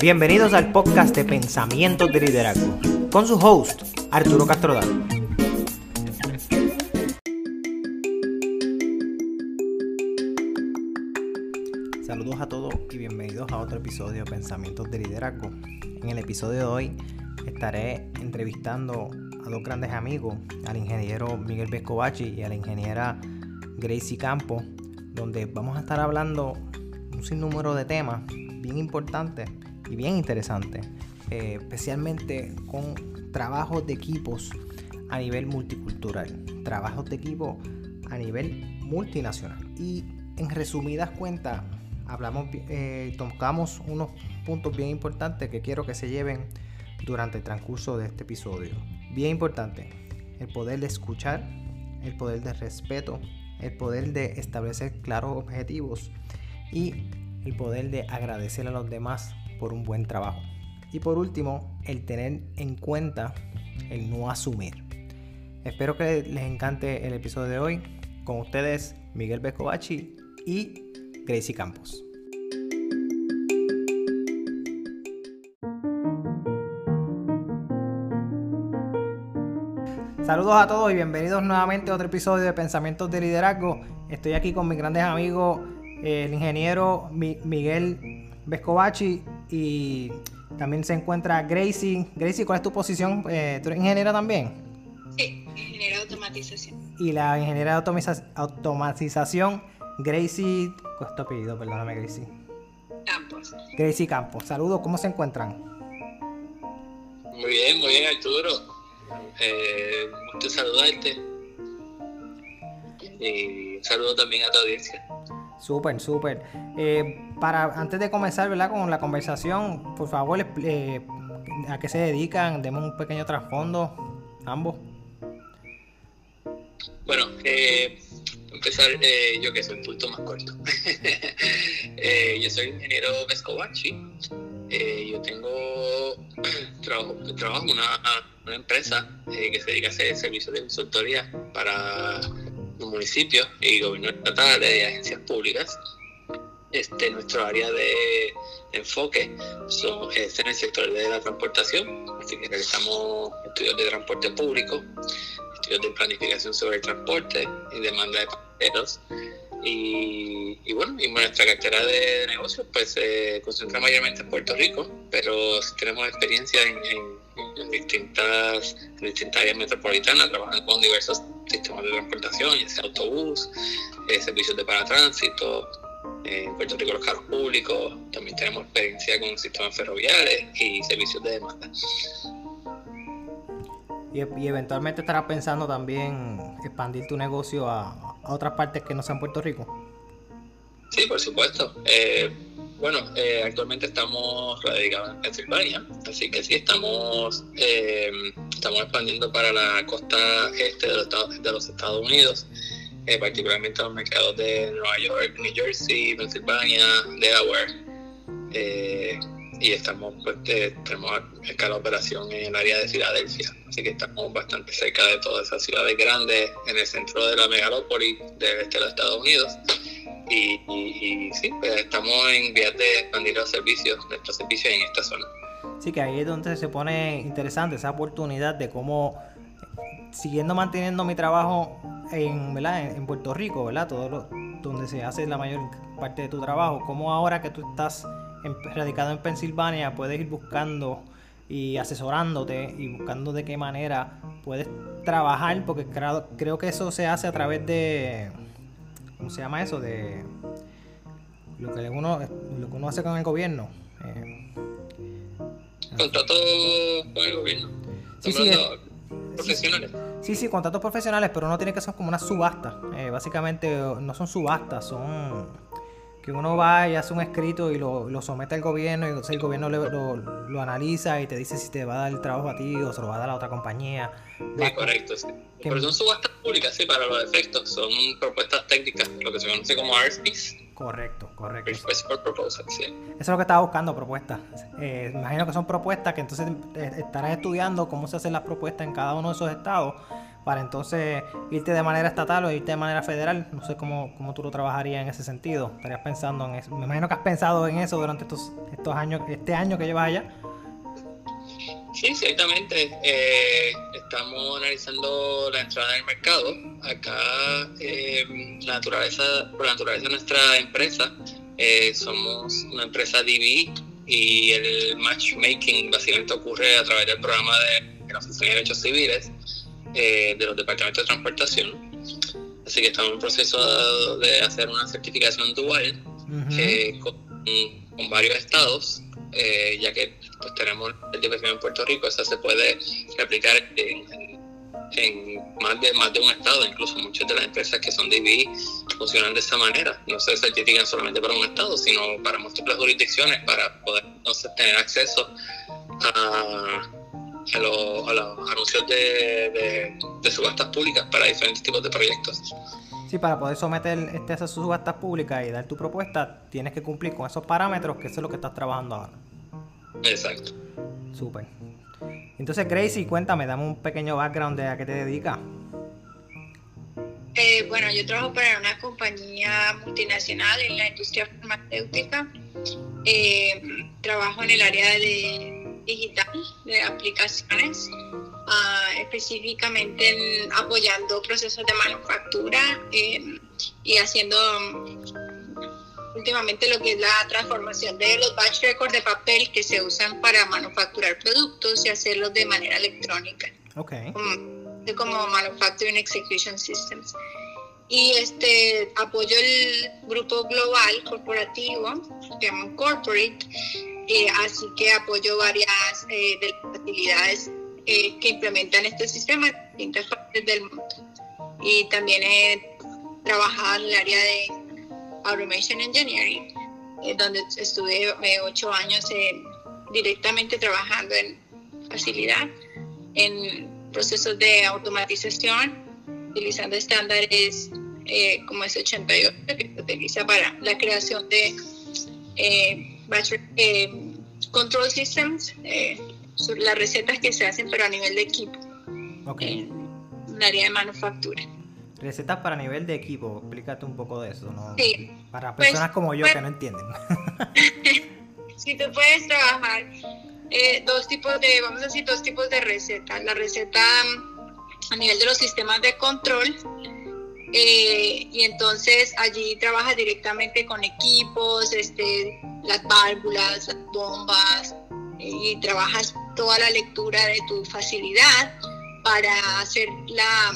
Bienvenidos al podcast de Pensamientos de Liderazgo, con su host, Arturo Castrodal. Saludos a todos y bienvenidos a otro episodio de Pensamientos de Liderazgo. En el episodio de hoy estaré entrevistando a dos grandes amigos, al ingeniero Miguel Vescovachi y a la ingeniera Gracie Campo, donde vamos a estar hablando un sinnúmero de temas bien importantes y bien interesantes, eh, especialmente con trabajos de equipos a nivel multicultural, trabajos de equipo a nivel multinacional. Y en resumidas cuentas, hablamos, eh, tocamos unos puntos bien importantes que quiero que se lleven durante el transcurso de este episodio. Bien importante, el poder de escuchar, el poder de respeto, el poder de establecer claros objetivos y el poder de agradecer a los demás por un buen trabajo. Y por último, el tener en cuenta el no asumir. Espero que les encante el episodio de hoy. Con ustedes, Miguel Bescovachi y Gracie Campos. Saludos a todos y bienvenidos nuevamente a otro episodio de Pensamientos de Liderazgo. Estoy aquí con mis grandes amigos, el ingeniero Miguel Vescovachi y también se encuentra Gracie. Gracie, ¿cuál es tu posición? Eh, ¿Tú eres ingeniera también? Sí, ingeniera de automatización. Y la ingeniera de automatización, Gracie. ¿Cuál es tu apellido? Perdóname, Gracie. Campos. Gracie Campos. Saludos, ¿cómo se encuentran? Muy bien, muy bien, Arturo. Eh, gusto saludarte. Y un saludo también a tu audiencia. Súper, súper. Eh, para antes de comenzar, ¿verdad? Con la conversación, por favor, eh, ¿a qué se dedican? Demos un pequeño trasfondo, ambos. Bueno, eh, empezar eh, yo que soy un punto más corto. Eh, yo soy ingeniero Vescovachi. Eh, yo tengo trabajo, trabajo en una, una empresa que se dedica a hacer servicios de consultoría para municipios y gobiernos estatales y agencias públicas. Este, nuestro área de enfoque son, es en el sector de la transportación, así que realizamos estudios de transporte público, estudios de planificación sobre el transporte y demanda de pasajeros. Y, bueno, y nuestra cartera de negocios pues se concentra mayormente en Puerto Rico, pero tenemos experiencia en, en, en distintas, en distintas áreas metropolitanas, trabajando con diversos sistemas de transportación, ya sea autobús, eh, servicios de paratránsito, eh, en Puerto Rico los carros públicos, también tenemos experiencia con sistemas ferroviarios y servicios de demanda. Y, y eventualmente estarás pensando también expandir tu negocio a, a, otras partes que no sean Puerto Rico. Sí, por supuesto. Eh, bueno, eh, actualmente estamos radicados en Pensilvania, así que sí, estamos, eh, estamos expandiendo para la costa este de los de los Estados Unidos, eh, particularmente los mercados de Nueva York, New Jersey, Pensilvania, Delaware. Eh, y estamos, pues, tenemos escala de operación en el área de Filadelfia, así que estamos bastante cerca de todas esas ciudades grandes en el centro de la megalópolis del este de los Estados Unidos. Y, y, y, sí, pues estamos en vías de expandir los servicios, nuestros servicios en esta zona. Sí, que ahí es donde se pone interesante esa oportunidad de cómo, siguiendo manteniendo mi trabajo en, ¿verdad? en Puerto Rico, ¿verdad? Todo lo, donde se hace la mayor parte de tu trabajo, como ahora que tú estás en, radicado en Pensilvania, puedes ir buscando y asesorándote y buscando de qué manera puedes trabajar, porque creo que eso se hace a través de ¿cómo se llama eso? De lo que uno, lo que uno hace con el gobierno. Eh, Contrato con el gobierno. Sí, sí, es, profesionales. Sí, sí, contratos profesionales, pero no tiene que ser como una subasta. Eh, básicamente no son subastas, son que uno va y hace un escrito y lo, lo somete al gobierno y entonces el gobierno lo, lo, lo, analiza y te dice si te va a dar el trabajo a ti o se lo va a dar a otra compañía. Sí, correcto, sí. ¿Qué? Pero son subastas públicas, sí, para los efectos. Son propuestas técnicas, lo que se conoce como RFPs. Correcto, correcto. Request for proposal, sí. Eso es lo que estaba buscando, propuestas. Eh, imagino que son propuestas que entonces estarás estudiando cómo se hacen las propuestas en cada uno de esos estados para entonces irte de manera estatal o irte de manera federal. No sé cómo, cómo tú lo trabajarías en ese sentido. Estarías pensando en eso. Me imagino que has pensado en eso durante estos, estos años, este año que llevas allá. Sí, ciertamente. Eh, estamos analizando la entrada en el mercado. Acá, eh, la naturaleza, por la naturaleza de nuestra empresa, eh, somos una empresa DV y el matchmaking básicamente ocurre a través del programa de la Oficina de Derechos Civiles de los Departamentos de Transportación. Así que estamos en proceso de hacer una certificación dual con, con varios estados eh, ya que pues, tenemos DPF en Puerto Rico, esa se puede replicar en, más, de, más de un estado, incluso muchas de las empresas que son DBI funcionan de esa manera, no se certifican solamente para un estado, sino para múltiples jurisdicciones, para poder entonces tener acceso a, los anuncios de, de subastas públicas para diferentes tipos de proyectos. Sí, para poder someter este a subastas públicas y dar tu propuesta, tienes que cumplir con esos parámetros, que eso es lo que estás trabajando ahora. Exacto. Súper. Entonces, Gracie, cuéntame, dame un pequeño background de a qué te dedicas. Eh, bueno, yo trabajo para una compañía multinacional en la industria farmacéutica. Eh, trabajo en el área de digital, de aplicaciones. Ah, específicamente en apoyando procesos de manufactura em, y haciendo últimamente lo que es la transformación de los batch records de papel que se usan para manufacturar productos y hacerlos de manera electrónica. Okay. Como, como Manufacturing Execution Systems. Y este apoyo el grupo global corporativo, que llaman Corporate, eh, así que apoyo varias eh, de las facilidades eh, que implementan este sistema en distintas partes del mundo. Y también he trabajado en el área de Automation Engineering, eh, donde estuve eh, ocho años directamente trabajando en facilidad, en procesos de automatización, utilizando estándares como S88 que se utiliza para la creación de control systems las recetas que se hacen, pero a nivel de equipo. En el área de manufactura. Recetas para nivel de equipo, explícate un poco de eso, ¿no? Sí. Para pues, personas como yo pues que no entienden. si tú puedes trabajar eh, dos tipos de, vamos a decir, dos tipos de recetas. La receta mm, a nivel de los sistemas de control, eh, y entonces allí trabajas directamente con equipos, este, las válvulas, las bombas, y trabajas toda la lectura de tu facilidad para hacer la,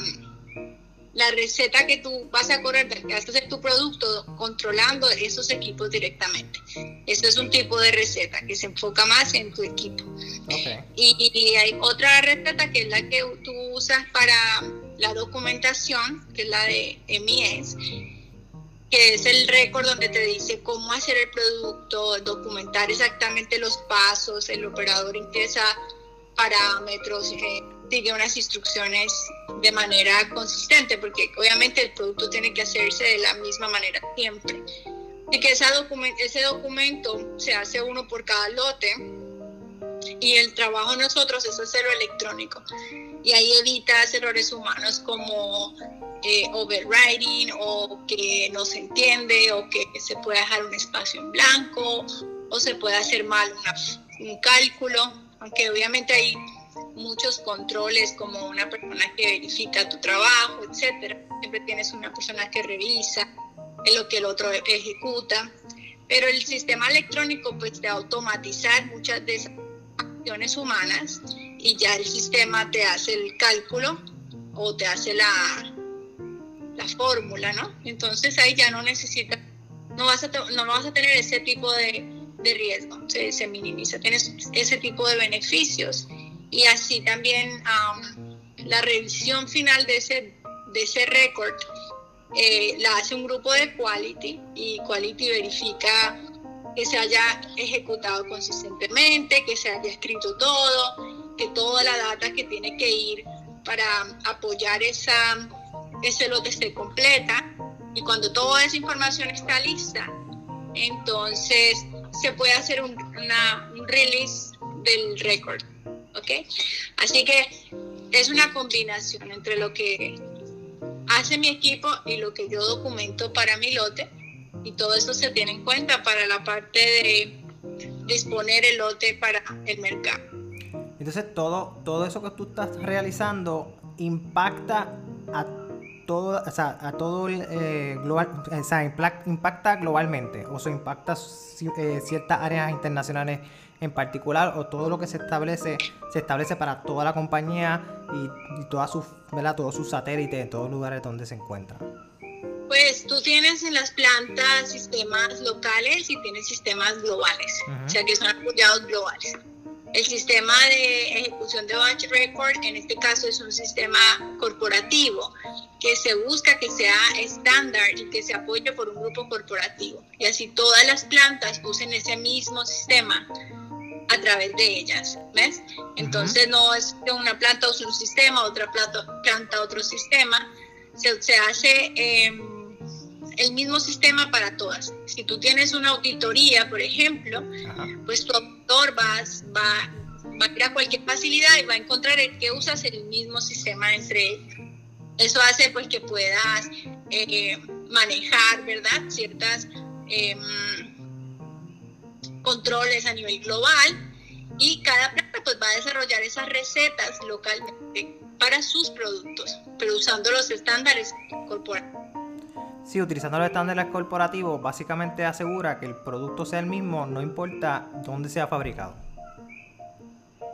la receta que tú vas a correr, que vas a hacer tu producto controlando esos equipos directamente. Eso es un tipo de receta que se enfoca más en tu equipo. Y, hay otra receta que es la que tú usas para la documentación, que es la de MIS que es el récord donde te dice cómo hacer el producto, documentar exactamente los pasos, el operador ingresa parámetros, eh, sigue unas instrucciones de manera consistente, porque obviamente el producto tiene que hacerse de la misma manera siempre. Y que esa ese documento se hace uno por cada lote y el trabajo de nosotros es hacerlo electrónico. Y ahí evitas errores humanos como eh, o que no se entiende o que se puede dejar un espacio en blanco o se puede hacer mal un cálculo, aunque obviamente hay muchos controles como una persona que verifica tu trabajo, etcétera. Siempre tienes una persona que revisa lo que el otro ejecuta, pero el sistema electrónico pues te automatizar muchas de esas acciones humanas y ya el sistema te hace el cálculo o te hace la, la fórmula, ¿no? Entonces ahí ya no necesitas, no vas a, no vas a tener ese tipo de, de riesgo, se, se, minimiza, tienes ese tipo de beneficios y así también la revisión final de ese, de ese récord eh, la hace un grupo de quality y quality verifica que se haya ejecutado consistentemente, que se haya escrito todo, que toda la data que tiene que ir para apoyar esa ese lote se completa y cuando toda esa información está lista, entonces se puede hacer un, una, release del récord. ¿Ok? Así que es una combinación entre lo que hace mi equipo y lo que yo documento para mi lote y todo eso se tiene en cuenta para la parte de disponer el lote para el mercado. Entonces todo, todo eso que tú estás realizando impacta a todo, o sea, a todo el eh, global, o sea, impacta globalmente, o se impacta eh, ciertas áreas internacionales en particular, o todo lo que se establece, se establece para toda la compañía y, y todas sus, ¿verdad? todos sus satélites en todos los lugares donde se encuentran. Pues tú tienes en las plantas sistemas locales y tienes sistemas globales, o sea que son apoyados globales. El sistema de ejecución de batch record, en este caso, es un sistema corporativo que se busca que sea estándar y que se apoye por un grupo corporativo. Y así todas las plantas usen ese mismo sistema a través de ellas, ¿ves? Entonces no es que una planta use un sistema, otra planta, planta otro sistema, se, se hace... Eh, el mismo sistema para todas. Si tú tienes una auditoría, por ejemplo, pues tu auditor va, va, a ir a cualquier facilidad y va a encontrar el que usas el mismo sistema entre ellos. Eso hace pues que puedas eh, manejar, ¿verdad? Ciertas em, controles a nivel global y cada planta pues va a desarrollar esas recetas localmente para sus productos, pero usando los estándares corporativos. Sí, utilizando los estándares corporativos, básicamente asegura que el producto sea el mismo, no importa dónde sea fabricado.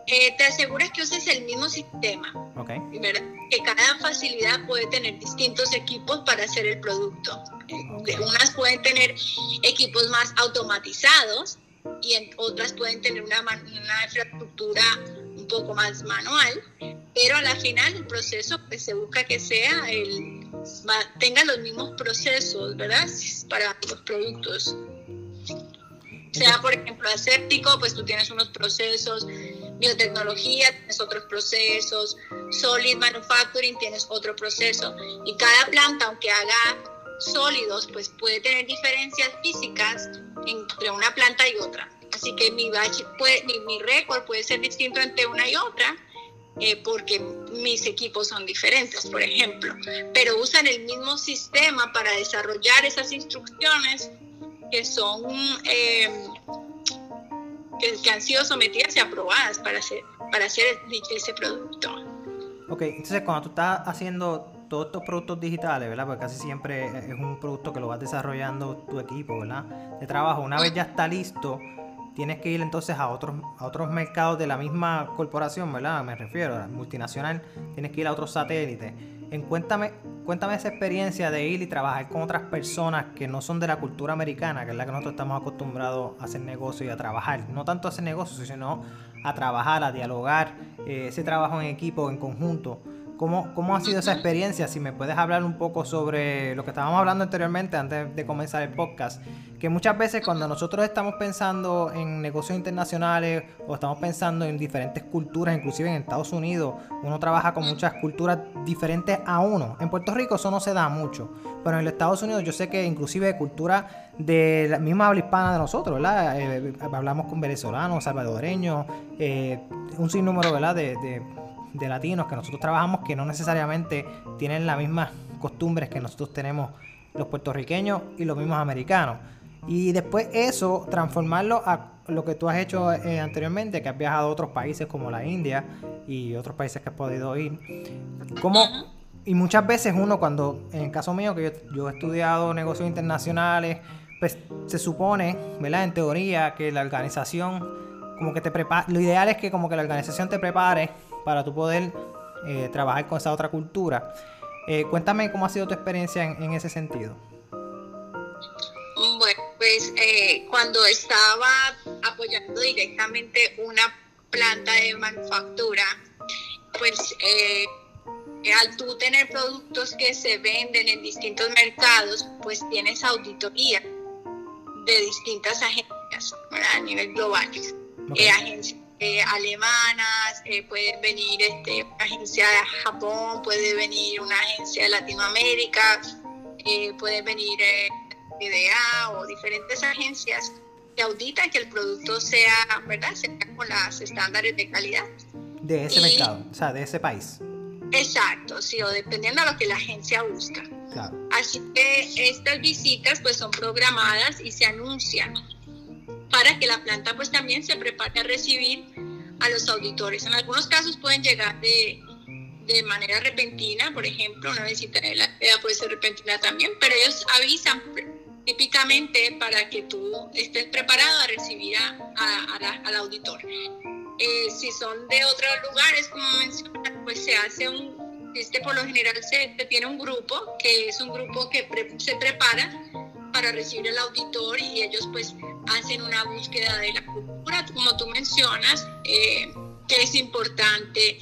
Eh, te aseguras que uses el mismo sistema. Okay. Que cada facilidad puede tener distintos equipos para hacer el producto. Unas pueden tener equipos más automatizados y en otras pueden tener una, una infraestructura un poco más manual, pero a la final el proceso pues, se busca que sea el tenga los mismos procesos, ¿verdad? Para los productos. Sea, por ejemplo, aséptico, pues tú tienes unos procesos, biotecnología, tienes otros procesos, solid manufacturing, tienes otro proceso. Y cada planta, aunque haga sólidos, pues puede tener diferencias físicas entre una planta y otra. Así que mi, batch puede, mi, mi récord puede ser distinto entre una y otra, eh, porque mis equipos son diferentes, por ejemplo, pero usan el mismo sistema para desarrollar esas instrucciones que son eh, que, han sido sometidas y aprobadas para hacer para hacer ese producto. Ok, entonces cuando tú estás haciendo todos estos productos digitales, ¿verdad? Porque casi siempre es un producto que lo vas desarrollando tu equipo, ¿verdad? De trabajo. Una vez ya está listo, tienes que ir entonces a otros, a otros mercados de la misma corporación, ¿verdad? Me refiero a multinacional, tienes que ir a otros satélites. En cuéntame, cuéntame esa experiencia de ir y trabajar con otras personas que no son de la cultura americana, que es la que nosotros estamos acostumbrados a hacer negocio y a trabajar. No tanto a hacer negocio, sino a trabajar, a dialogar, eh, ese trabajo en equipo, en conjunto. ¿Cómo, ¿Cómo ha sido esa experiencia? Si me puedes hablar un poco sobre lo que estábamos hablando anteriormente antes de comenzar el podcast, que muchas veces cuando nosotros estamos pensando en negocios internacionales o estamos pensando en diferentes culturas, inclusive en Estados Unidos, uno trabaja con muchas culturas diferentes a uno. En Puerto Rico eso no se da mucho, pero en los Estados Unidos yo sé que inclusive cultura de la misma habla hispana de nosotros, ¿verdad? Eh, hablamos con venezolanos, salvadoreños, eh, un sinnúmero, ¿verdad? de de latinos que nosotros trabajamos que no necesariamente tienen las mismas costumbres que nosotros tenemos los puertorriqueños y los mismos americanos. Y después eso, transformarlo a lo que tú has hecho eh, anteriormente, que has viajado a otros países como la India y otros países que has podido ir. como Y muchas veces uno cuando, en el caso mío, que yo, yo he estudiado negocios internacionales, pues se supone, ¿verdad? En teoría, que la organización, como que te prepara, lo ideal es que como que la organización te prepare para tú poder eh, trabajar con esa otra cultura. Eh, cuéntame cómo ha sido tu experiencia en, ese sentido. Bueno, pues eh, cuando estaba apoyando directamente una planta de manufactura, pues al tú tener productos que se venden en distintos mercados, pues tienes auditoría de distintas agencias a nivel global. agencias eh, alemanas, eh, puede venir este, una agencia de Japón, puede venir una agencia de Latinoamérica, eh, puede venir IDEA o diferentes agencias que auditan que el producto sea, ¿verdad?, sea con los estándares de calidad. De ese mercado, o sea, de ese país. Exacto, sí, o dependiendo de lo que la agencia busca. Claro. Así que estas visitas pues son programadas y se anuncian para que la planta pues también se prepare a recibir a los auditores. En algunos casos pueden llegar de, de manera repentina, por ejemplo, una visita de la puede ser repentina también, pero ellos avisan típicamente para que tú estés preparado a recibir a, al auditor. Eh, si son de otros lugares, como mencionas, pues se hace un, este por lo general se, tiene un grupo, que es un grupo que se prepara para recibir al auditor y ellos pues hacen una búsqueda de la cultura, como tú mencionas, eh, que es importante,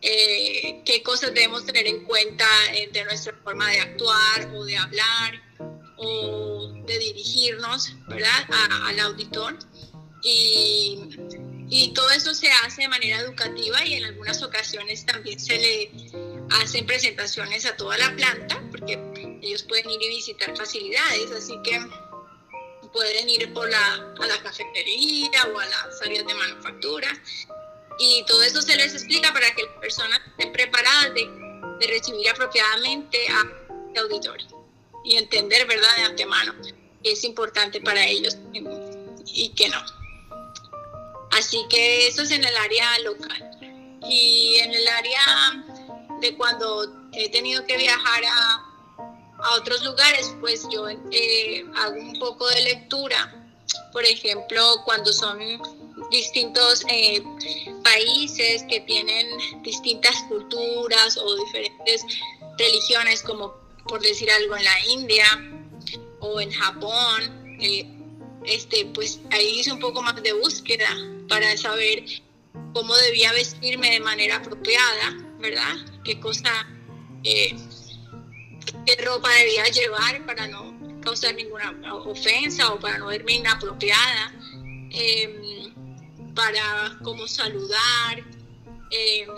eh, qué cosas debemos tener en cuenta de nuestra forma de actuar o de hablar o de dirigirnos, ¿verdad?, al auditor. Y, y, todo eso se hace de manera educativa y en algunas ocasiones también se le hacen presentaciones a toda la planta, ellos pueden ir y visitar facilidades, así que pueden ir por la, a la cafetería o a las áreas de manufactura. Y todo eso se les explica para que las personas estén preparadas de, de recibir apropiadamente a este auditorio y entender, ¿verdad?, de antemano que es importante para ellos y que no. Así que eso es en el área local. Y en el área de cuando he tenido que viajar a, a otros lugares, pues yo eh, hago un poco de lectura. Por ejemplo, cuando son distintos eh, países que tienen distintas culturas o diferentes religiones, como por decir algo, en la India o en Japón, eh, este, pues ahí hice un poco más de búsqueda para saber cómo debía vestirme de manera apropiada, ¿verdad? Qué cosa, eh, qué ropa debía llevar para no causar ninguna ofensa o para no verme inapropiada, em, para cómo saludar, em,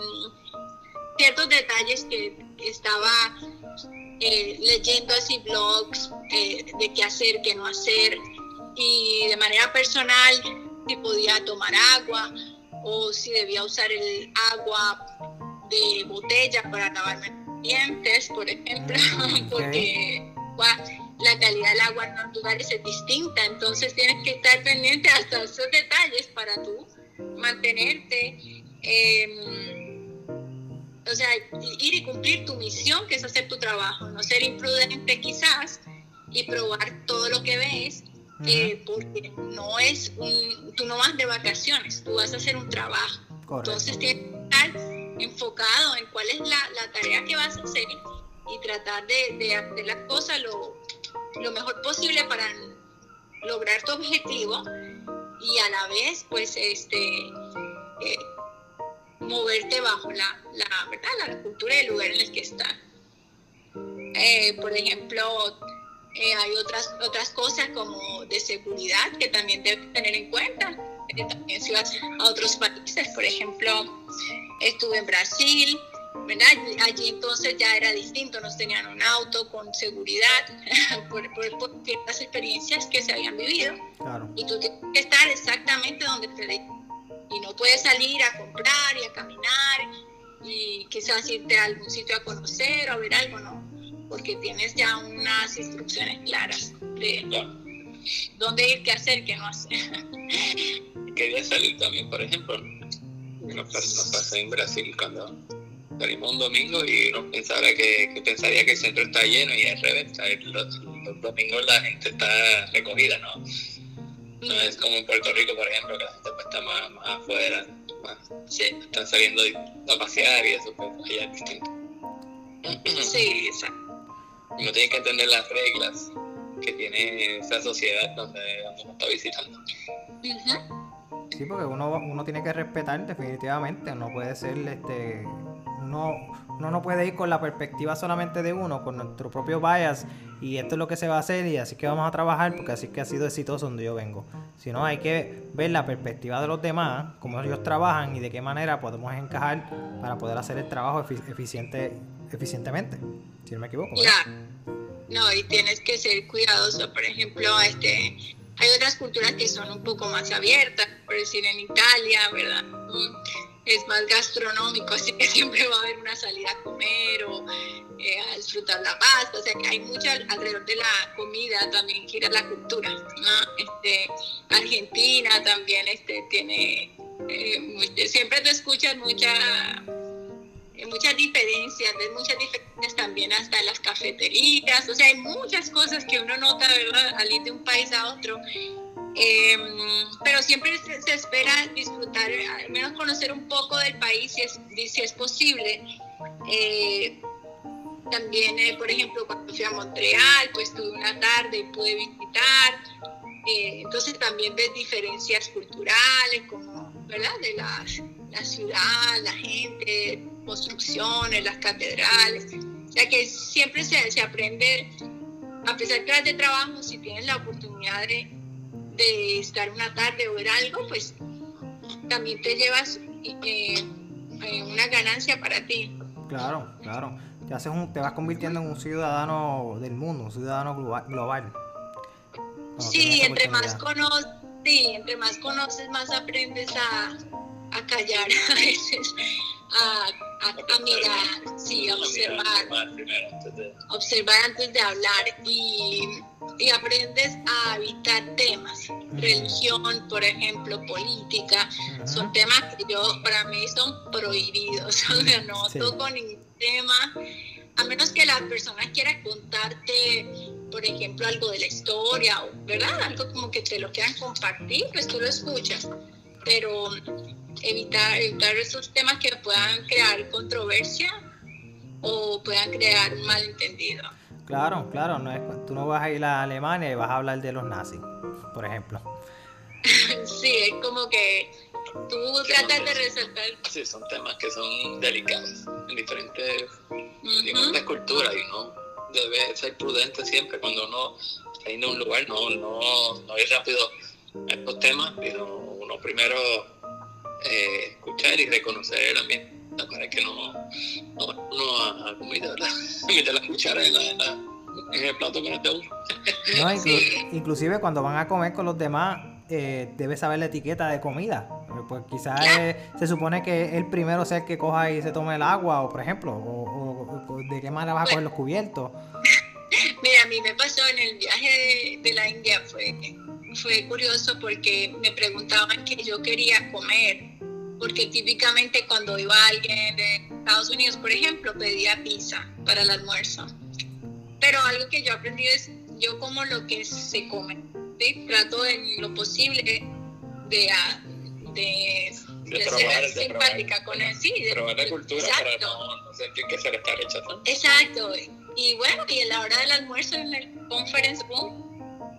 ciertos detalles que estaba eh, leyendo así blogs eh, de qué hacer, qué no hacer, y de manera personal si podía tomar agua o si debía usar el agua de botella para lavarme dientes, por ejemplo, porque la calidad del agua en los lugares es distinta, entonces tienes que estar pendiente hasta esos detalles para tú mantenerte. Eh, o sea, ir y cumplir tu misión, que es hacer tu trabajo, no ser imprudente quizás y probar todo lo que ves, eh, porque no es un, tú no vas de vacaciones, tú vas a hacer un trabajo. Entonces tienes que estar enfocado en cuál es la, la tarea que vas a hacer y tratar de, hacer las cosas lo, lo mejor posible para lograr tu objetivo y a la vez pues este eh, moverte bajo la, la, ¿verdad? la cultura del lugar en el que estás. Eh, por ejemplo, eh, hay otras, otras cosas como de seguridad que también debes tener en cuenta. También si vas a otros países, por ejemplo, estuve en Brasil, ¿verdad? Allí entonces ya era distinto, nos tenían un auto con seguridad por, por, ciertas experiencias que se habían vivido. Y tú tienes que estar exactamente donde te y no puedes salir a comprar y a caminar y quizás irte a algún sitio a conocer o a ver algo, no, porque tienes ya unas instrucciones claras de dónde ir, qué hacer, qué no hacer. Quería salir también, por ejemplo, nos pasó, en Brasil cuando salimos un domingo y uno pensaba que, pensaría que el centro está lleno y al revés, los, los domingos la gente está recogida, ¿no? No es como en Puerto Rico, por ejemplo, que la gente pues, está más, más afuera, sí, están saliendo a pasear y eso, pues allá es distinto. Sí, exacto. Uno tiene que entender las reglas que tiene esa sociedad donde uno está visitando. Sí, porque uno, uno tiene que respetar definitivamente, no puede ser este uno, uno no puede ir con la perspectiva solamente de uno, con nuestro propio bias y esto es lo que se va a hacer y así que vamos a trabajar porque así que ha sido exitoso donde yo vengo. Sino hay que ver la perspectiva de los demás, cómo ellos trabajan y de qué manera podemos encajar para poder hacer el trabajo eficiente, eficientemente, si no me equivoco. No, y tienes que ser cuidadoso, por ejemplo, este hay otras culturas que son un poco más abiertas, por decir en Italia, ¿verdad? es más gastronómico, así que siempre va a haber una salida a comer o eh, a disfrutar la pasta, o sea que hay mucho alrededor de la comida también gira la cultura. Este, Argentina también este, tiene, eh, siempre te escuchas mucha, muchas diferencias, ves muchas diferencias también hasta las cafeterías, o sea, hay muchas cosas que uno nota, ¿verdad?, al ir de un país a otro Em, pero siempre se, espera disfrutar, al menos conocer un poco del país si es, si es posible. Eh, también, eh, por ejemplo, cuando fui a Montreal, pues tuve una tarde y pude visitar. Eh, entonces también ves diferencias culturales, como, ¿verdad? De la, la ciudad, la gente, construcciones, las catedrales. Sea que siempre se, se aprende, a pesar que de trabajo, si tienes la oportunidad de de estar una tarde o ver algo, pues también te llevas eh, eh, una ganancia para ti. Claro, claro. Te, haces un, te vas convirtiendo en un ciudadano del mundo, un ciudadano global. Sí, entre más conoces, sí, entre más conoces, más aprendes a, a callar a veces, a, a, mirar, sí, a observar, observar antes de hablar y, y aprendes a evitar temas, religión, por ejemplo, política, son temas que yo, para mí son prohibidos, o sea, no toco ningún tema, a menos que la persona quiera contarte por ejemplo, algo de la historia, ¿verdad? Algo como que te lo quieran compartir, pues tú lo escuchas. Pero evitar, evitar esos temas que puedan crear controversia o puedan crear un malentendido. Claro, claro, no es, tú no vas a ir a Alemania y vas a hablar de los nazis, por ejemplo. sí, es como que tú tratas de resaltar. Sí, son temas que son delicados en diferentes, diferentes culturas y uno debe ser prudente siempre cuando uno está yendo a un lugar, no, no, no ir rápido a estos temas, sino uno primero eh, escuchar y reconocer el ambiente para que no, no uno a, a comida, ¿verdad? Meter la cuchara en, la, en, el plato con el de uno. No, inclusive cuando van a comer con los demás, eh, debe saber la etiqueta de comida. Pues quizás se supone que el primero sea el que coja y se tome el agua, o por ejemplo, o, de qué manera vas a coger los cubiertos. Mira, a mí me pasó en el viaje de, de la India, fue, fue curioso porque me preguntaban que yo quería comer porque típicamente cuando iba alguien de Estados Unidos, por ejemplo, pedía pizza para el almuerzo. Pero algo que yo aprendí es, yo como lo que se come, ¿sí? trato en lo posible de, ah, de, ser simpática con él, sí, de probar la cultura para no, sentir que se le está rechazando. Exacto, y bueno, y a la hora del almuerzo en el conference room,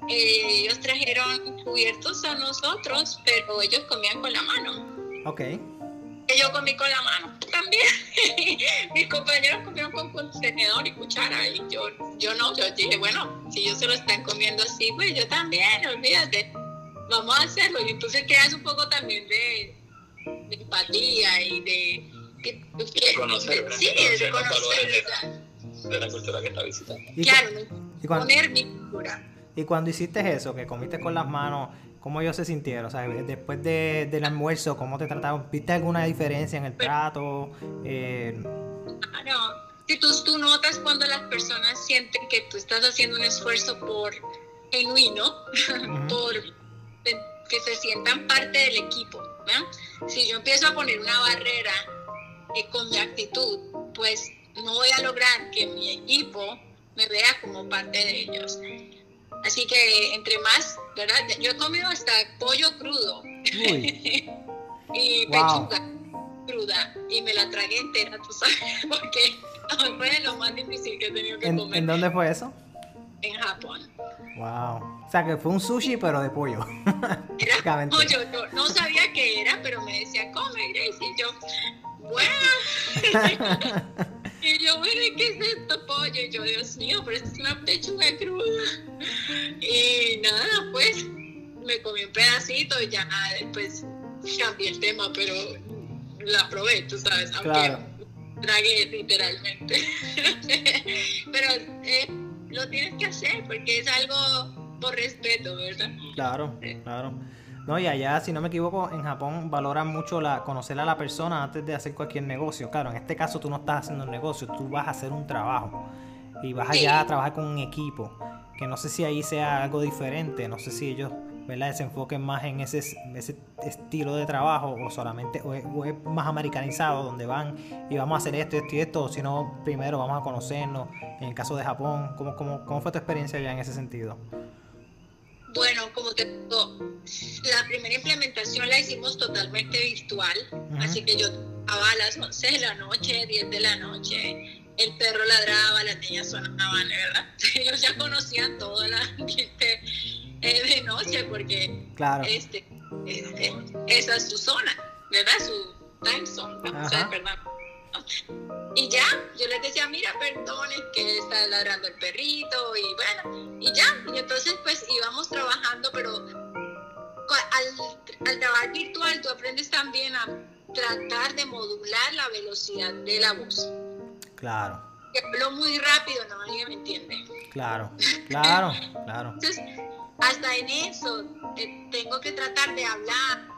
eh, ellos trajeron cubiertos a nosotros, pero ellos comían con la mano. Ok. Yo comí con la mano también. Mis compañeros comieron con contenedor y cuchara y yo, yo no, yo dije, bueno, si ellos se lo están comiendo así, pues yo también, olvídate, vamos a hacerlo. Y entonces creas un poco también de, empatía y de... conocer, sí, de conocer, de, la cultura que está visitando. Claro, poner mi cultura. Y cuando hiciste eso, que comiste con las manos, ¿Cómo ellos se sintieron? O sea, después de, del almuerzo, ¿cómo te trataron? ¿Viste alguna diferencia en el trato? Eh... Claro. Si tú, tú notas cuando las personas sienten que tú estás haciendo un esfuerzo por genuino, por que se sientan parte del equipo. Si yo empiezo a poner una barrera eh, con mi actitud, pues no voy a lograr que mi equipo me vea como parte de ellos. Así que entre más, ¿verdad? Yo he comido hasta pollo crudo y pechuga cruda y me la tragué entera, tú sabes, porque fue lo más difícil que he tenido que comer. ¿En dónde fue eso? En Japón. Wow. O sea que fue un sushi pero de pollo. Era pollo, yo no sabía qué era, pero me decía, come y yo, bueno. Y yo, bueno, ¿qué es esto, pollo? Y yo, Dios mío, pero esto es una pechuga cruda. Y nada, pues me comí un pedacito y ya después cambié el tema, pero la probé, tú sabes, aunque tragué literalmente. pero eh, lo tienes que hacer porque es algo por respeto, ¿verdad? Claro, claro. No, y allá, si no me equivoco, en Japón valoran mucho la conocer a la persona antes de hacer cualquier negocio. Claro, en este caso tú no estás haciendo un negocio, tú vas a hacer un trabajo. Y vas allá a trabajar con un equipo. Que no sé si ahí sea algo diferente, no sé si ellos ¿verdad? se enfoquen más en ese, ese estilo de trabajo o solamente o es, más americanizado donde van y vamos a hacer esto, esto y esto, sino primero vamos a conocernos. En el caso de Japón, ¿cómo, cómo, cómo fue tu experiencia allá en ese sentido? Bueno, como te digo, la primera implementación la hicimos totalmente virtual, así que yo estaba a las 11 de la noche, 10 de la noche, el perro ladraba, las niñas sonaban, ¿verdad? Ellos ya conocían todo el ambiente eh, de noche porque claro. este, este, esa es su zona, ¿verdad? Su time zone, vamos a ver, perdón. Y ya, yo les decía, mira, perdonen que está ladrando el perrito y bueno, y ya. Y entonces pues íbamos trabajando, pero al, al trabajar virtual tú aprendes también a tratar de modular la velocidad de la voz. Claro. Que hablo muy rápido, no alguien me entiende. Claro, claro, claro. Entonces, hasta en eso eh, tengo que tratar de hablar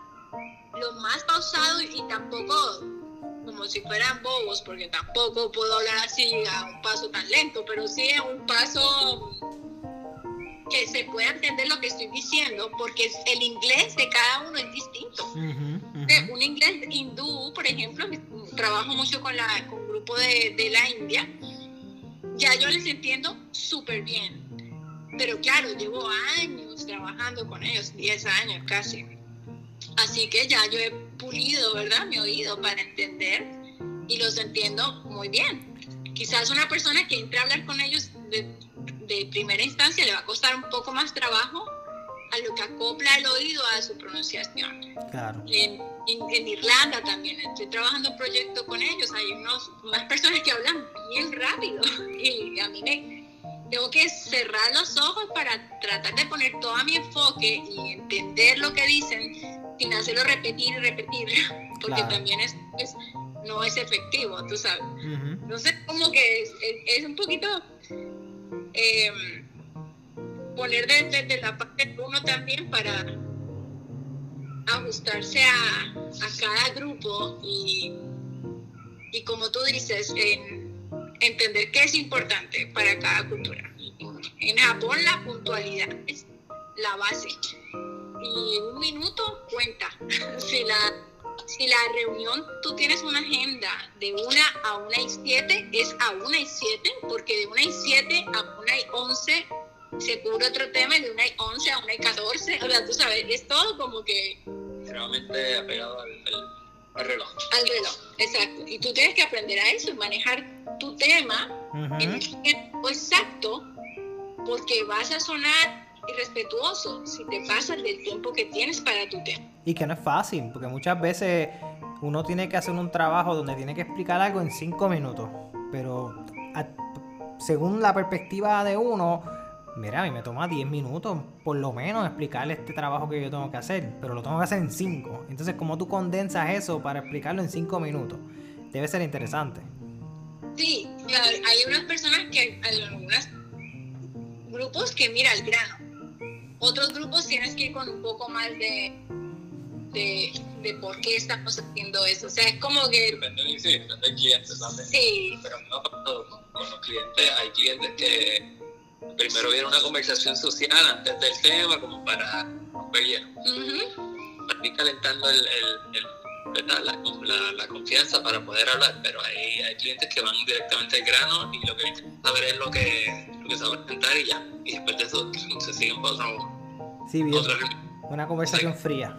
lo más pausado y tampoco como si fueran bobos, porque tampoco puedo hablar así a un paso tan lento, pero sí a un paso que se pueda entender lo que estoy diciendo, porque el inglés de cada uno es distinto. Un inglés hindú, por ejemplo, trabajo mucho con, la, con un grupo de, de la India, ya yo les entiendo súper bien. Pero claro, llevo años trabajando con ellos, 10 años casi. Así que ya yo he pulido, ¿verdad? Mi oído para entender y los entiendo muy bien. Quizás una persona que entre a hablar con ellos de, de primera instancia le va a costar un poco más trabajo a lo que acopla el oído a su pronunciación. Claro. En, en, Irlanda también estoy trabajando un proyecto con ellos. Hay unos, unas personas que hablan bien rápido y a mí me, tengo que cerrar los ojos para tratar de poner todo mi enfoque y entender lo que dicen sin hacerlo repetir y repetir, porque también es, no es efectivo, tú sabes. Entonces, como que es, es, un poquito eh, poner desde de, la parte de uno también para ajustarse a, a cada grupo y, y, como tú dices, en entender qué es importante para cada cultura. En Japón la puntualidad es la base y un minuto cuenta. si la si la reunión tú tienes una agenda de una a una y siete, es a una y siete, porque de una y siete a una y once se cubre otro tema, y de una y once a una y catorce, o sea, tú sabes, es todo como que... Realmente apegado al, al, reloj. Al reloj, exacto. Y tú tienes que aprender a eso, manejar tu tema en un tiempo exacto, porque vas a sonar irrespetuoso si te pasas del tiempo que tienes para tu tema. Y que no es fácil, porque muchas veces uno tiene que hacer un trabajo donde tiene que explicar algo en cinco minutos, pero según la perspectiva de uno, mira, a mí me toma 10 minutos por lo menos explicarle este trabajo que yo tengo que hacer, pero lo tengo que hacer en 5. Entonces, ¿cómo tú condensas eso para explicarlo en 5 minutos? Debe ser interesante. Sí, hay unas personas que, algunos grupos que mira el grano otros grupos tienes que ir con un poco más de, de, de por qué estamos haciendo eso. O sea, es como que... Depende, sí, depende del cliente también. Sí. Pero no con, con los clientes, hay clientes que primero viene una conversación social antes del tema, como para romper. Para ir calentando el, el, el la, la, la, confianza para poder hablar, pero hay, hay clientes que van directamente al grano y lo que quieren saber es lo que, lo que se va a presentar y ya. Y después de eso se siguen por otro, Sí, bien. Una conversación fría.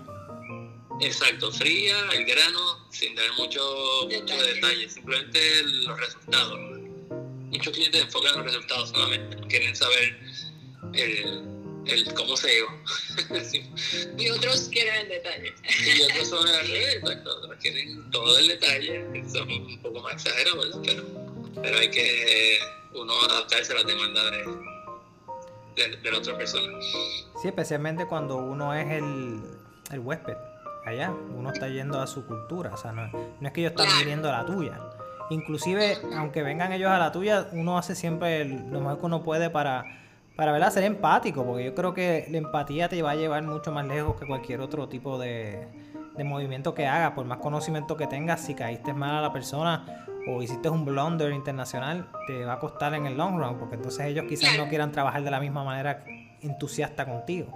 Exacto, fría, el grano, sin dar mucho, mucho detalle, simplemente los resultados. Muchos clientes enfocan en los resultados solamente, quieren saber el, el cómo se llegó. Y otros quieren el detalle. Y otros son al revés, exacto, otros quieren todo el detalle, son un poco más exagerados, pero, pero hay que uno adaptarse a la demanda de, de, la otra persona. Sí, especialmente cuando uno es el, el huésped allá, uno está yendo a su cultura, o sea, no, no es que ellos están viniendo a la tuya. Inclusive, aunque vengan ellos a la tuya, uno hace siempre lo mejor que uno puede para, para ¿verdad? ser empático, porque yo creo que la empatía te va a llevar mucho más lejos que cualquier otro tipo de, de movimiento que hagas, por más conocimiento que tengas, si caíste mal a la persona o hiciste un blunder internacional, te va a costar en el long run, porque entonces ellos quizás no quieran trabajar de la misma manera entusiasta contigo.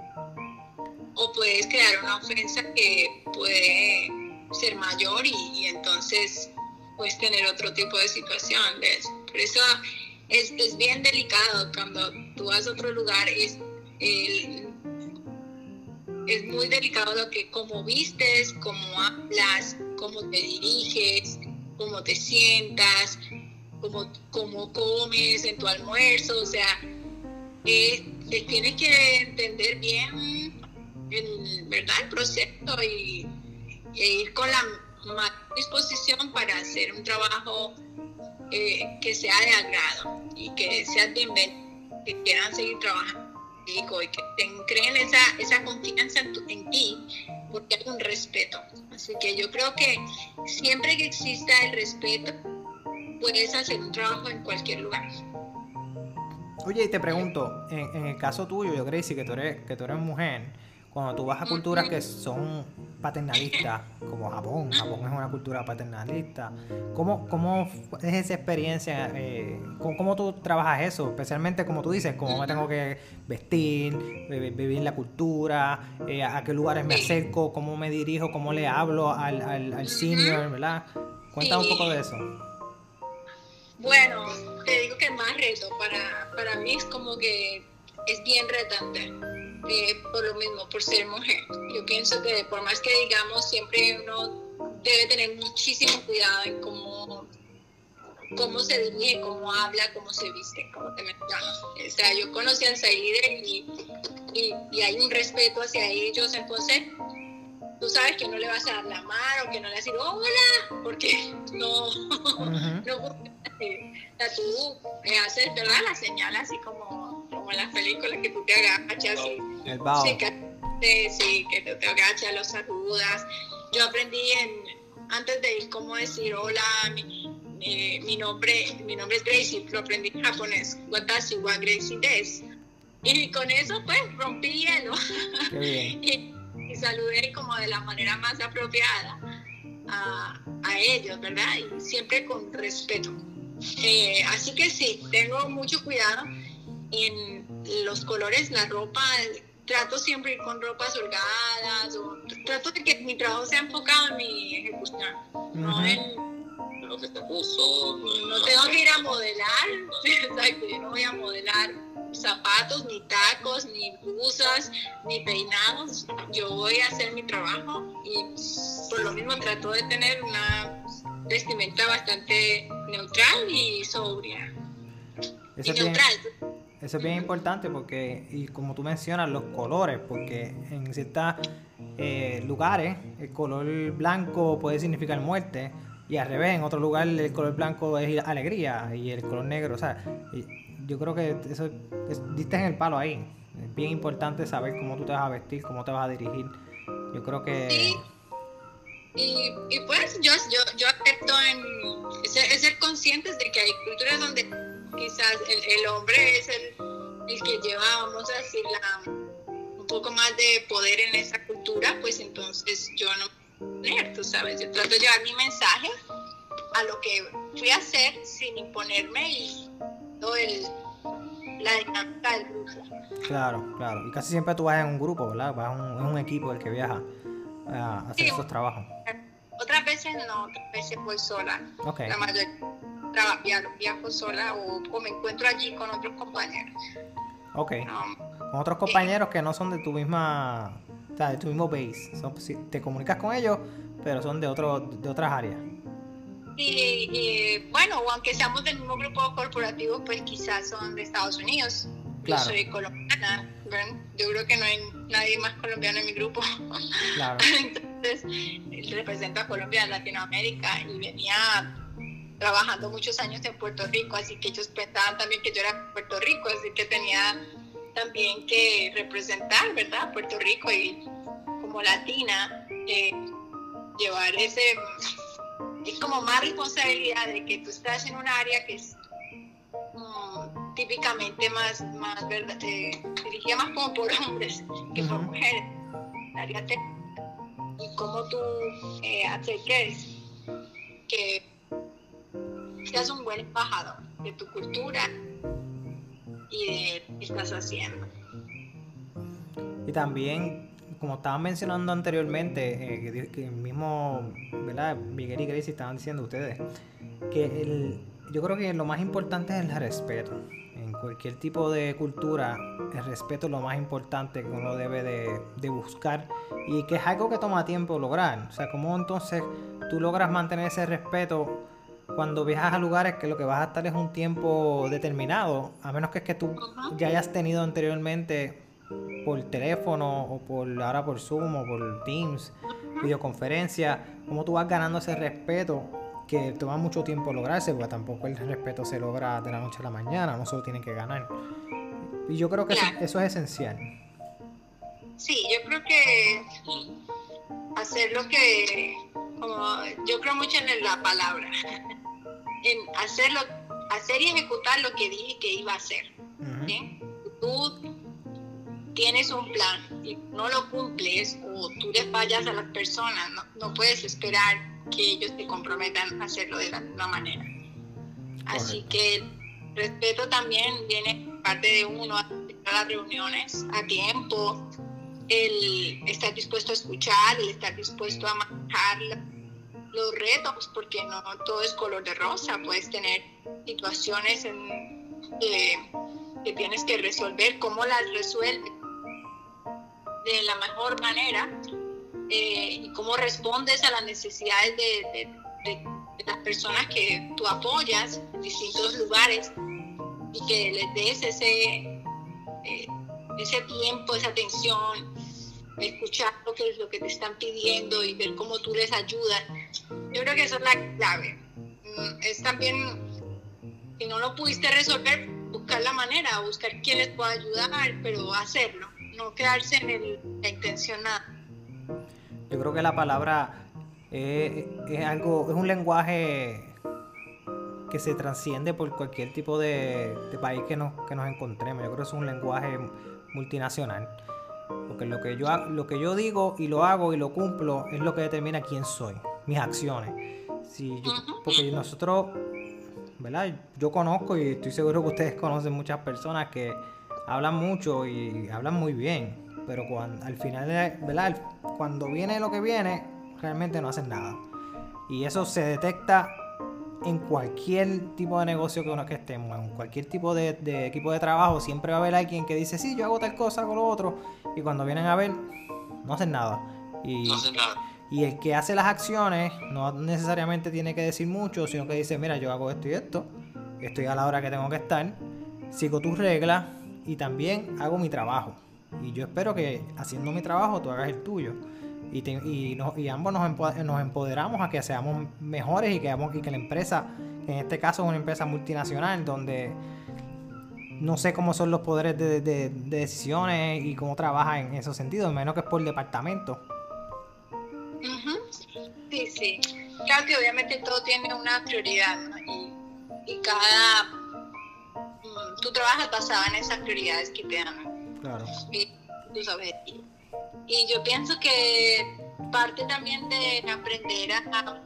O puedes crear una ofensa que puede ser mayor y, entonces puedes tener otro tipo de situación. Por eso es, es, bien delicado cuando tú vas a otro lugar, es, es muy delicado lo que, cómo vistes, cómo hablas, cómo te diriges, cómo te sientas, cómo, cómo comes en tu almuerzo, o sea, eh, tienes que entender bien el, ¿verdad? el proceso y, ir con la más disposición para hacer un trabajo eh, que sea de agrado y que sea bienvenido, que quieran seguir trabajando y que creen esa, esa confianza en ti porque hay un respeto. Así que yo creo que siempre que exista el respeto, puedes hacer un trabajo en cualquier lugar. Oye, y te pregunto, en, el caso tuyo, yo Gracie, que tú eres, que tú eres mujer, cuando tú vas a culturas que son paternalistas, como Japón, Japón es una cultura paternalista, ¿cómo, cómo es esa experiencia? Eh, ¿cómo, tú trabajas eso? Especialmente, como tú dices, cómo me tengo que vestir, vivir la cultura, eh, a qué lugares me acerco, cómo me dirijo, cómo le hablo al, al, senior, ¿verdad? Cuéntame un poco de eso. Bueno, te digo que más reto. Para, para mí es como que es bien retante eh, por lo mismo, por ser mujer. Yo pienso que por más que digamos, siempre uno debe tener muchísimo cuidado en cómo, cómo se dirige, cómo habla, cómo se viste, cómo te metas. O sea, yo conocí a Saíder y, y, hay un respeto hacia ellos, entonces tú sabes que no le vas a dar la mano, que no le vas a decir hola, porque no, no tú me haces ¿verdad? la señal así como, como en las películas que tú te agachas y el Sí, que, sí, que te, agachas, los saludas. Yo aprendí en, antes de ir cómo decir hola, mi, mi, nombre, mi nombre es Gracie, lo aprendí en japonés, watashi wa Gracie des. Y con eso pues rompí hielo y, y, saludé como de la manera más apropiada a, a ellos, ¿verdad? Y siempre con respeto. Eh, así que sí, tengo mucho cuidado en los colores, la ropa, trato siempre ir con ropas holgadas, o trato de que mi trabajo sea enfocado en mi ejecución, no en lo que te puso. No tengo que ir a modelar, exacto, yo no voy a modelar zapatos, ni tacos, ni blusas, ni peinados. Yo voy a hacer mi trabajo y por lo mismo trato de tener una vestimenta bastante neutral y sobria. y neutral. Eso es bien importante porque, y como tú mencionas, los colores, porque en ciertos eh, lugares el color blanco puede significar muerte y al revés, en otro lugar el color blanco es alegría y el color negro, o sea, yo creo que eso diste en el palo ahí. Es bien importante saber cómo tú te vas a vestir, cómo te vas a dirigir. Yo creo que... Sí. Y, y, pues yo, yo, yo acepto en ser conscientes de que hay culturas donde quizás el, el hombre es el, el, que lleva, vamos a decir, la, un poco más de poder en esa cultura, pues entonces yo no tener, tú sabes, yo trato de llevar mi mensaje a lo que fui a hacer sin imponerme y todo el, la dinámica del grupo. Claro, claro. Y casi siempre tú vas en un grupo, ¿verdad? Vas en un, un equipo el que viaja a hacer esos trabajos. Otras veces no, otras veces voy sola. Okay. La mayoría viajo, viajo sola o, me encuentro allí con otros compañeros. Ok. con otros compañeros que no son de tu misma, o sea, de tu mismo base. Son, te comunicas con ellos, pero son de, otro, de otras áreas. Y, bueno, aunque seamos del mismo grupo corporativo, pues quizás son de Estados Unidos. Claro. Yo soy colombiana, yo creo que no hay nadie más colombiano en mi grupo. Claro. Entonces, represento a Colombia en Latinoamérica y venía trabajando muchos años en Puerto Rico, así que ellos pensaban también que yo era Puerto Rico, así que tenía también que representar, ¿verdad? Puerto Rico y como latina, eh, llevar ese, es como más responsabilidad de que tú estás en un área que es, mm, típicamente más, más ¿verdad? Se dirigía más como por hombres que por mujeres. Y cómo tú eh, que seas un buen embajador de tu cultura y de lo que estás haciendo. Y también, como estaban mencionando anteriormente, eh, que, el mismo, ¿verdad? Miguel y Gracie estaban diciendo ustedes, que el, yo creo que lo más importante es el respeto. En cualquier tipo de cultura, el respeto es lo más importante que uno debe de, de buscar y que es algo que toma tiempo lograr. O sea, ¿cómo entonces tú logras mantener ese respeto cuando viajas a lugares que lo que vas a estar es un tiempo determinado, a menos que es que tú ya hayas tenido anteriormente por teléfono o por ahora por Zoom o por Teams, videoconferencia, cómo tú vas ganando ese respeto que toma mucho tiempo lograrse, porque tampoco el respeto se logra de la noche a la mañana, no solo tienen que ganar. Y yo creo que eso, es esencial. Sí, yo creo que hacer lo que, como yo creo mucho en la palabra, en hacerlo, hacer y ejecutar lo que dije que iba a hacer. Tú tienes un plan y no lo cumples o tú le fallas a las personas, no, no puedes esperar que ellos te comprometan a hacerlo de la misma manera. Así que respeto también viene parte de uno a las reuniones a tiempo, el estar dispuesto a escuchar, el estar dispuesto a manejar los retos, porque no todo es color de rosa, puedes tener situaciones que tienes que resolver, cómo las resuelves de la mejor manera eh, y cómo respondes a las necesidades de, las personas que tú apoyas en distintos lugares y que les des ese, eh, ese tiempo, esa atención, escuchar lo que, lo que te están pidiendo y ver cómo tú les ayudas. Yo creo que eso es la clave. Mm, es también, si no lo pudiste resolver, buscar la manera, buscar quién les pueda ayudar, pero hacerlo, no quedarse en la intención nada. Yo creo que la palabra es, algo, es un lenguaje que se transciende por cualquier tipo de, país que nos, que nos encontremos. Yo creo que es un lenguaje multinacional. Porque lo que, yo, lo que yo digo y lo hago y lo cumplo es lo que determina quién soy, mis acciones. Si porque nosotros, ¿verdad? Yo conozco y estoy seguro que ustedes conocen muchas personas que hablan mucho y hablan muy bien pero cuando, al final, ¿verdad? Cuando viene lo que viene, realmente no hacen nada. Y eso se detecta en cualquier tipo de negocio que uno que estemos, en cualquier tipo de, equipo de trabajo, siempre va a haber alguien que dice, sí, yo hago tal cosa, hago lo otro, y cuando vienen a ver, no hacen nada. Y, no hacen nada. Y el que hace las acciones no necesariamente tiene que decir mucho, sino que dice, mira, yo hago esto y esto, estoy a la hora que tengo que estar, sigo tus reglas y también hago mi trabajo. Y yo espero que haciendo mi trabajo tú hagas el tuyo. Y, y, ambos nos, empoderamos a que seamos mejores y que, que la empresa, en este caso es una empresa multinacional, donde no sé cómo son los poderes de, decisiones y cómo trabaja en esos sentidos, menos que es por departamento. Sí, sí. Claro que obviamente todo tiene una prioridad y, y, cada... Mm, tú trabajas basado en esas prioridades que te dan Claro. Y, Y yo pienso que parte también de aprender a,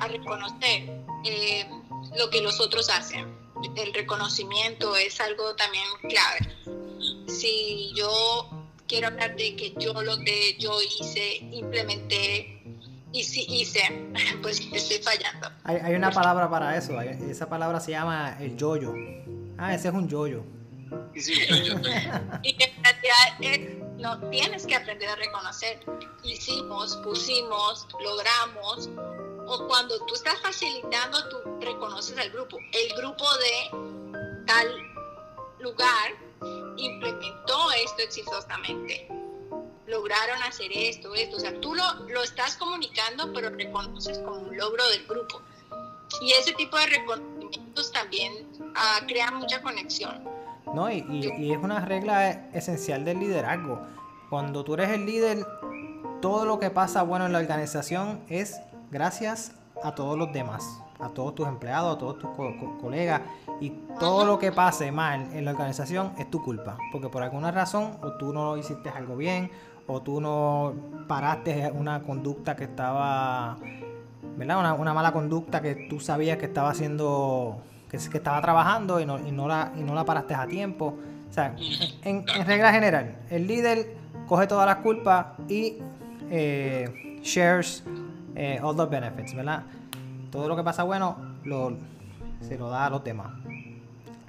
a, reconocer eh, lo que los otros hacen. El reconocimiento es algo también clave. Si yo quiero hablar de que yo lo de yo hice, implementé y si hice, pues estoy fallando. Hay, hay una palabra para eso, esa palabra se llama el yoyo. Ah, ese es un yoyo. y en realidad no tienes que aprender a reconocer. Hicimos, pusimos, logramos. O cuando tú estás facilitando, tú reconoces al grupo. El grupo de tal lugar implementó esto exitosamente. Lograron hacer esto, esto. O sea, tú lo, lo estás comunicando, pero reconoces como un logro del grupo. Y ese tipo de reconocimientos también ah, crean mucha conexión. ¿no? Y, y, es una regla esencial del liderazgo. Cuando tú eres el líder, todo lo que pasa bueno en la organización es gracias a todos los demás, a todos tus empleados, a todos tus colegas. Y todo lo que pase mal en la organización es tu culpa. Porque por alguna razón, o tú no hiciste algo bien, o tú no paraste una conducta que estaba, ¿verdad? Una, mala conducta que tú sabías que estaba haciendo, que, que estaba trabajando y no, y no, la, y no la paraste a tiempo. O sea, en, regla general, el líder coge todas las culpas y eh, shares eh, all the benefits, ¿verdad? Todo lo que pasa bueno lo, se lo da a los demás.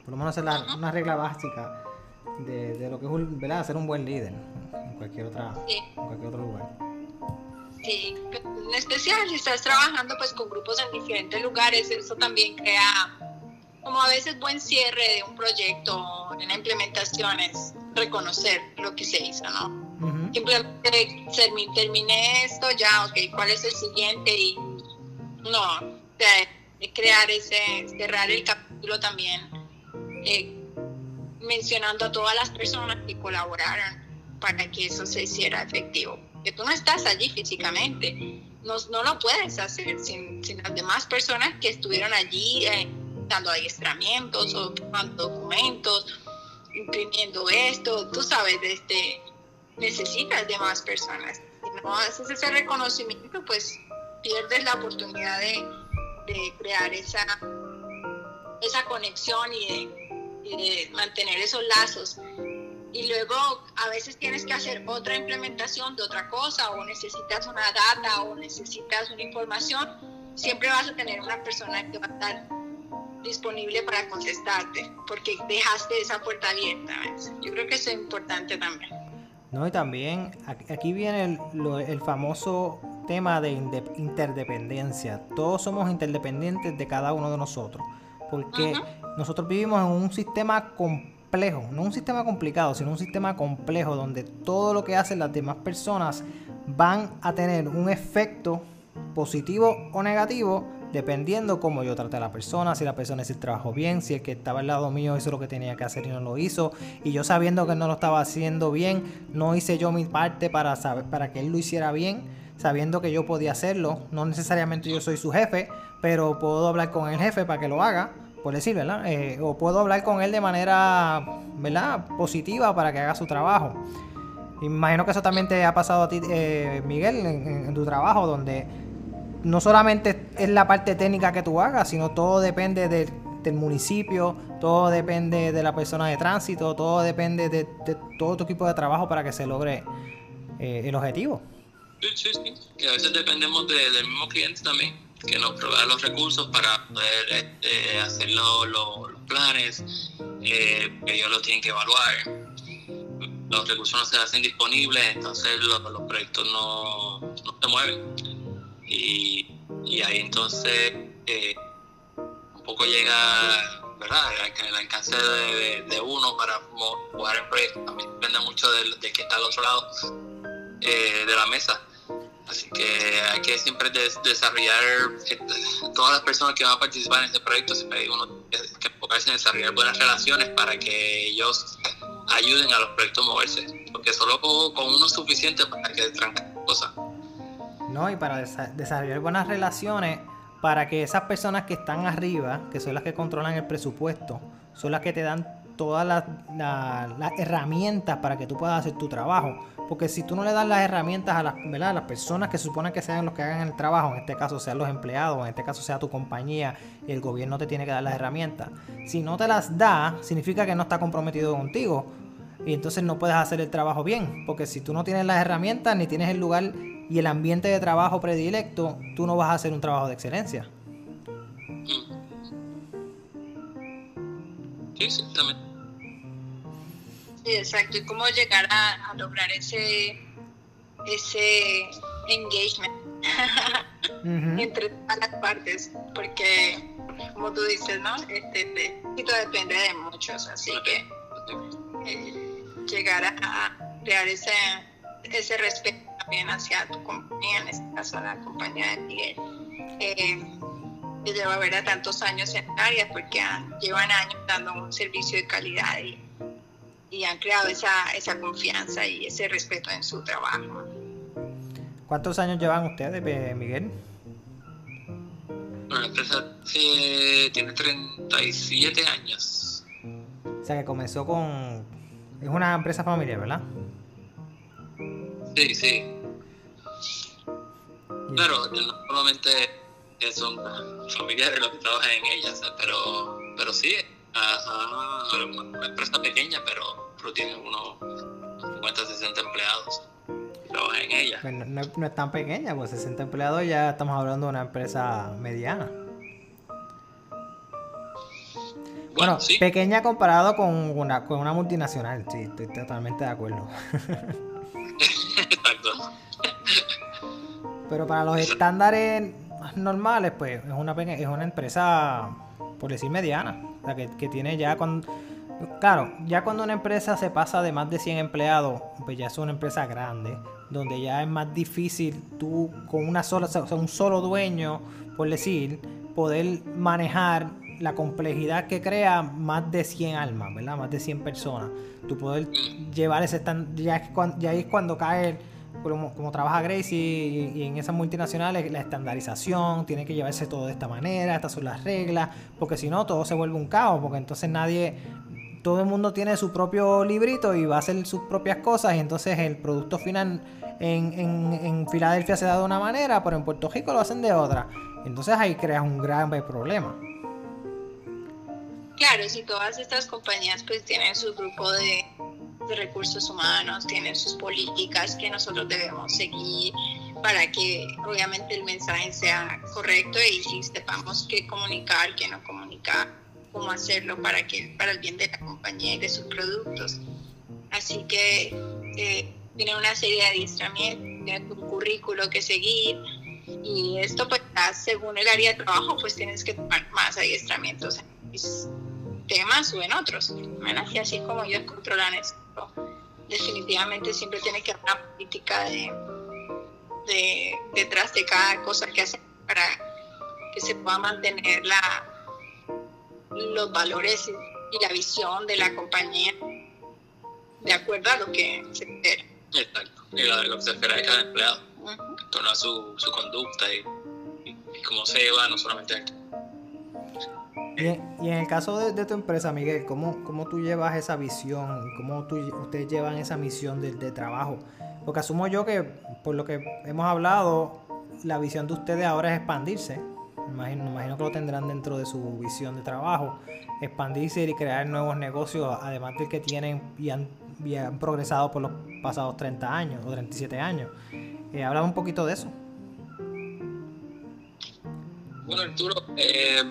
Por lo menos es una regla básica de, lo que es un, ¿verdad? ser un buen líder en cualquier, otra, en cualquier otro lugar. Sí, en especial si estás trabajando pues con grupos en diferentes lugares, eso también crea como a veces buen cierre de un proyecto, en la implementación es reconocer lo que se hizo, ¿no? Simplemente terminé esto, ya, ok, ¿cuál es el siguiente? Y no, crear ese, cerrar el capítulo también, eh, mencionando a todas las personas que colaboraron para que eso se hiciera efectivo. Que tú no estás allí físicamente, no, no lo puedes hacer sin, sin, las demás personas que estuvieron allí eh, dando adiestramientos o tomando documentos, imprimiendo esto, tú sabes, este, necesitas de más personas. Si no haces ese reconocimiento, pues pierdes la oportunidad de, de crear esa, esa conexión y de, mantener esos lazos. Y luego a veces tienes que hacer otra implementación de otra cosa o necesitas una data o necesitas una información, siempre vas a tener una persona que va a estar disponible para contestarte porque dejaste esa puerta abierta. Yo creo que eso es importante también. No, y también aquí viene el, el famoso tema de interdependencia. Todos somos interdependientes de cada uno de nosotros. Porque nosotros vivimos en un sistema complejo, no un sistema complicado, sino un sistema complejo donde todo lo que hacen las demás personas van a tener un efecto positivo o negativo dependiendo cómo yo trate a la persona, si la persona hizo el trabajo bien, si el que estaba al lado mío hizo lo que tenía que hacer y no lo hizo, y yo sabiendo que no lo estaba haciendo bien, no hice yo mi parte para saber, para que él lo hiciera bien sabiendo que yo podía hacerlo. No necesariamente yo soy su jefe, pero puedo hablar con el jefe para que lo haga, por decir, ¿verdad? Eh, o puedo hablar con él de manera, ¿verdad? Positiva para que haga su trabajo. Imagino que eso también te ha pasado a ti, eh, Miguel, en, tu trabajo, donde no solamente es la parte técnica que tú hagas, sino todo depende del municipio, todo depende de la persona de tránsito, todo depende de, todo tu equipo de trabajo para que se logre eh, el objetivo. Sí, sí, sí. Y a veces dependemos del mismo cliente también, que nos provea los recursos para poder este, hacer los planes, eh, que ellos lo tienen que evaluar. Los recursos no se hacen disponibles, entonces los, proyectos no, se mueven. Y, ahí entonces eh, un poco llega ¿verdad? El alcance de, uno para jugar el proyecto también depende mucho de, de que está al otro lado eh, de la mesa. Así que hay que siempre desarrollar, eh, todas las personas que van a participar en este proyecto, siempre hay uno que enfocarse en desarrollar buenas relaciones para que ellos ayuden a los proyectos a moverse, porque solo con uno es suficiente para que tranquen cosas. No, y para desarrollar buenas relaciones, para que esas personas que están arriba, que son las que controlan el presupuesto, son las que te dan todas las, herramientas para que tú puedas hacer tu trabajo. Porque si tú no le das las herramientas a las, las personas que se supone que sean los que hagan el trabajo, en este caso sean los empleados, en este caso sea tu compañía, el gobierno te tiene que dar las herramientas. Si no te las da, significa que no está comprometido contigo. Y entonces no puedes hacer el trabajo bien. Porque si tú no tienes las herramientas, ni tienes el lugar y el ambiente de trabajo predilecto, tú no vas a hacer un trabajo de excelencia. Sí, exactamente. Sí, exacto. Y cómo llegar a, lograr ese, ese engagement entre todas las partes. Porque, como tú dices, ¿no? Este, esto depende de muchos. Así que eh, llegar a crear ese, ese respeto también hacia tu compañía, en este caso la compañía de Miguel. Eh, que lleva ver a tantos años en área porque llevan años dando un servicio de calidad y, y han creado esa, esa confianza y ese respeto en su trabajo. ¿Cuántos años llevan ustedes, Miguel? la empresa eh, tiene 37 años. O sea que comenzó con... Es una empresa familiar, ¿verdad? Sí, sí. Claro, no solamente son familiares los que trabajan en ella, pero, pero sí, es una empresa pequeña, pero, pero tiene unos 50, 60 empleados que trabajan en ella. No, no, es tan pequeña, pues 60 empleados ya estamos hablando de una empresa mediana. Bueno, pequeña comparado con una, con una multinacional, sí, estoy totalmente de acuerdo. Exacto. Pero para los estándares normales, pues es una, es una empresa, por decir mediana, sea, que, que tiene ya cuando... Claro, ya cuando una empresa se pasa de más de 100 empleados, pues ya es una empresa grande, donde ya es más difícil tú con una sola, o sea, un solo dueño, por decir, poder manejar la complejidad que crea más de 100 almas, ¿verdad? Más de 100 personas. Tú poder llevar ese ya es cuando, ya es cuando cae como, trabaja Gracie y, en esas multinacionales, la estandarización, tiene que llevarse todo de esta manera, estas son las reglas, porque si no todo se vuelve un caos, porque entonces nadie, todo el mundo tiene su propio librito y va a hacer sus propias cosas y entonces el producto final en, en Filadelfia se da de una manera, pero en Puerto Rico lo hacen de otra. Entonces ahí creas un gran problema. Claro, si todas estas compañías pues tienen su grupo de, recursos humanos, tienen sus políticas que nosotros debemos seguir para que obviamente el mensaje sea correcto y si sepamos qué comunicar, qué no comunicar, cómo hacerlo para que para el bien de la compañía y de sus productos. Así que eh, tiene una serie de adiestramientos, tiene un currículo que seguir y esto pues según el área de trabajo pues tienes que tomar más adiestramientos temas o en otros. Así como ellos controlan esto, definitivamente siempre tiene que haber una política de, de, detrás de cada cosa que hacen para que se pueda mantener la, los valores y la visión de la compañía de acuerdo a lo que se espera. Exacto, y lo, que se espera de cada empleado, en torno a su, su conducta y, y, cómo se lleva no solamente y, en el caso de, tu empresa, Miguel, ¿cómo, ¿cómo, tú llevas esa visión? ¿Cómo tú, ustedes llevan esa misión de, trabajo? Porque asumo yo que, por lo que hemos hablado, la visión de ustedes ahora es expandirse. Me imagino, que lo tendrán dentro de su visión de trabajo. Expandirse y crear nuevos negocios, además del que tienen y han, progresado por los pasados 30 años o 37 años. Eh, habla un poquito de eso. Bueno, Arturo, eh,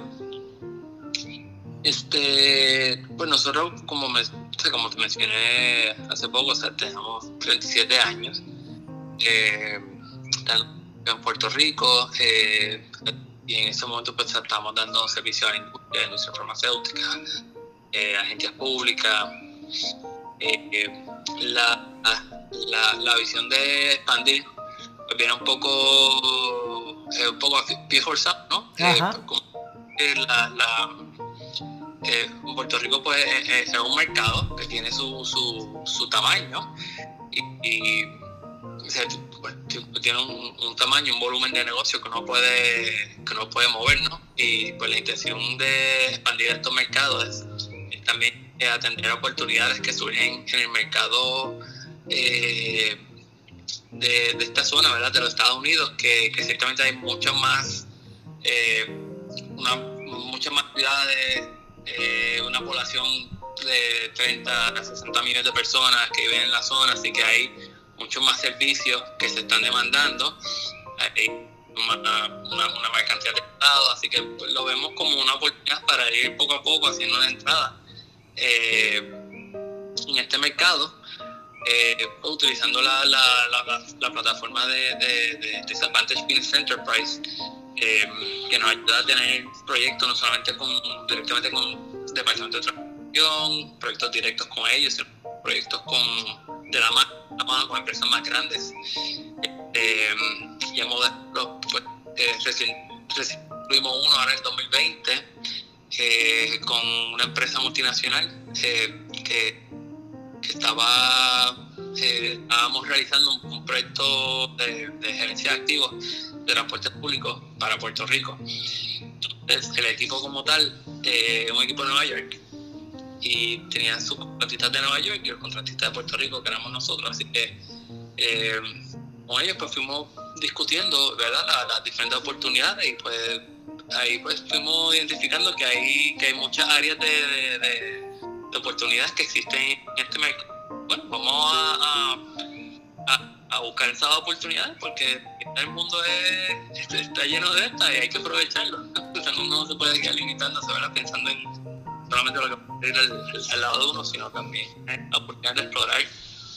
este, pues nosotros, como, me, como te mencioné hace poco, o sea, tenemos 37 años eh, en Puerto Rico eh, y en ese momento pues estamos dando servicio a la industria, industria farmacéutica, eh, agencias públicas. La, la, la, visión de expandir pues viene un poco, un poco pie forzado, ¿no? la, la eh, Puerto Rico pues eh, eh, es un mercado que tiene su, su, tamaño y, pues, tiene un, tamaño, un volumen de negocio que no puede que no puede mover, Y pues la intención de expandir estos mercados es, también atender oportunidades que surgen en el mercado de, esta zona, ¿verdad? De los Estados Unidos, que, ciertamente hay muchas más, una, muchas más eh, una población de 30 a 60 millones de personas que viven en la zona, así que hay muchos más servicios que se están demandando. Hay una, una, de estados, así que lo vemos como una oportunidad para ir poco a poco haciendo una entrada eh, en este mercado. Eh, utilizando la, la, la, plataforma de, de, de Business Enterprise, eh, que nos ayuda a tener proyectos no solamente con, directamente con departamentos de transformación, proyectos directos con ellos, proyectos con, de la mano, con empresas más grandes. Eh, y hemos pues, eh, recién, tuvimos uno ahora en el 2020 eh, con una empresa multinacional que, que, estaba estábamos realizando un, proyecto de, de gerencia de activos de transporte público para Puerto Rico. Entonces, el equipo como tal, eh, un equipo de Nueva York, y tenía sus contratistas de Nueva York y los contratistas de Puerto Rico, que éramos nosotros. Así que eh, con ellos pues fuimos discutiendo ¿verdad? las diferentes oportunidades y pues ahí pues fuimos identificando que hay, que hay muchas áreas de, de, oportunidades que existen en este mercado. Bueno, vamos a, a, a, buscar esas oportunidades porque el mundo es, está lleno de estas y hay que aprovecharlo. uno no se puede quedar limitándose pensando en solamente lo que puede ir al, al, lado de uno, sino también la oportunidad de explorar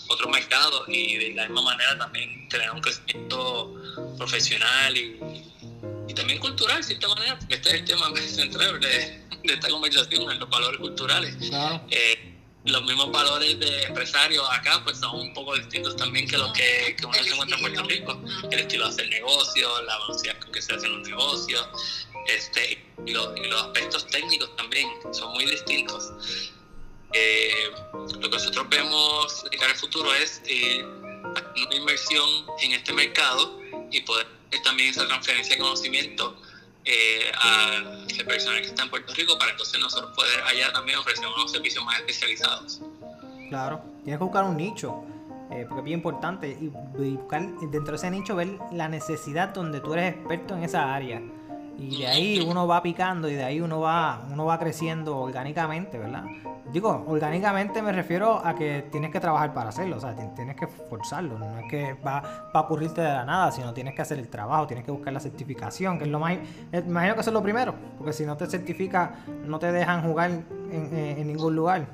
otros mercados y de la misma manera también tener un crecimiento profesional y, y también cultural, de cierta manera, porque este es el tema central de, de esta conversación, en los valores culturales. Eh, los mismos valores de empresarios acá pues son un poco distintos también que los que, que uno se encuentra en Puerto Rico. El estilo de hacer negocios, la velocidad con que se hacen los negocios, este, y, los, aspectos técnicos también son muy distintos. Eh, lo que nosotros vemos de cara al futuro es eh, una inversión en este mercado y poder también esa transferencia de conocimiento eh, al personal que está en Puerto Rico para entonces nosotros poder allá también ofrecer unos servicios más especializados. Claro, tienes que buscar un nicho, eh, porque es bien importante, y, buscar dentro de ese nicho ver la necesidad donde tú eres experto en esa área. Y de ahí uno va picando y de ahí uno va, uno va creciendo orgánicamente, ¿verdad? Digo, orgánicamente me refiero a que tienes que trabajar para hacerlo, o sea, tienes que forzarlo, no es que va, a ocurrirte de la nada, sino tienes que hacer el trabajo, tienes que buscar la certificación, que es lo más... Eh, imagino que eso es lo primero, porque si no te certifica, no te dejan jugar en, eh, ningún lugar.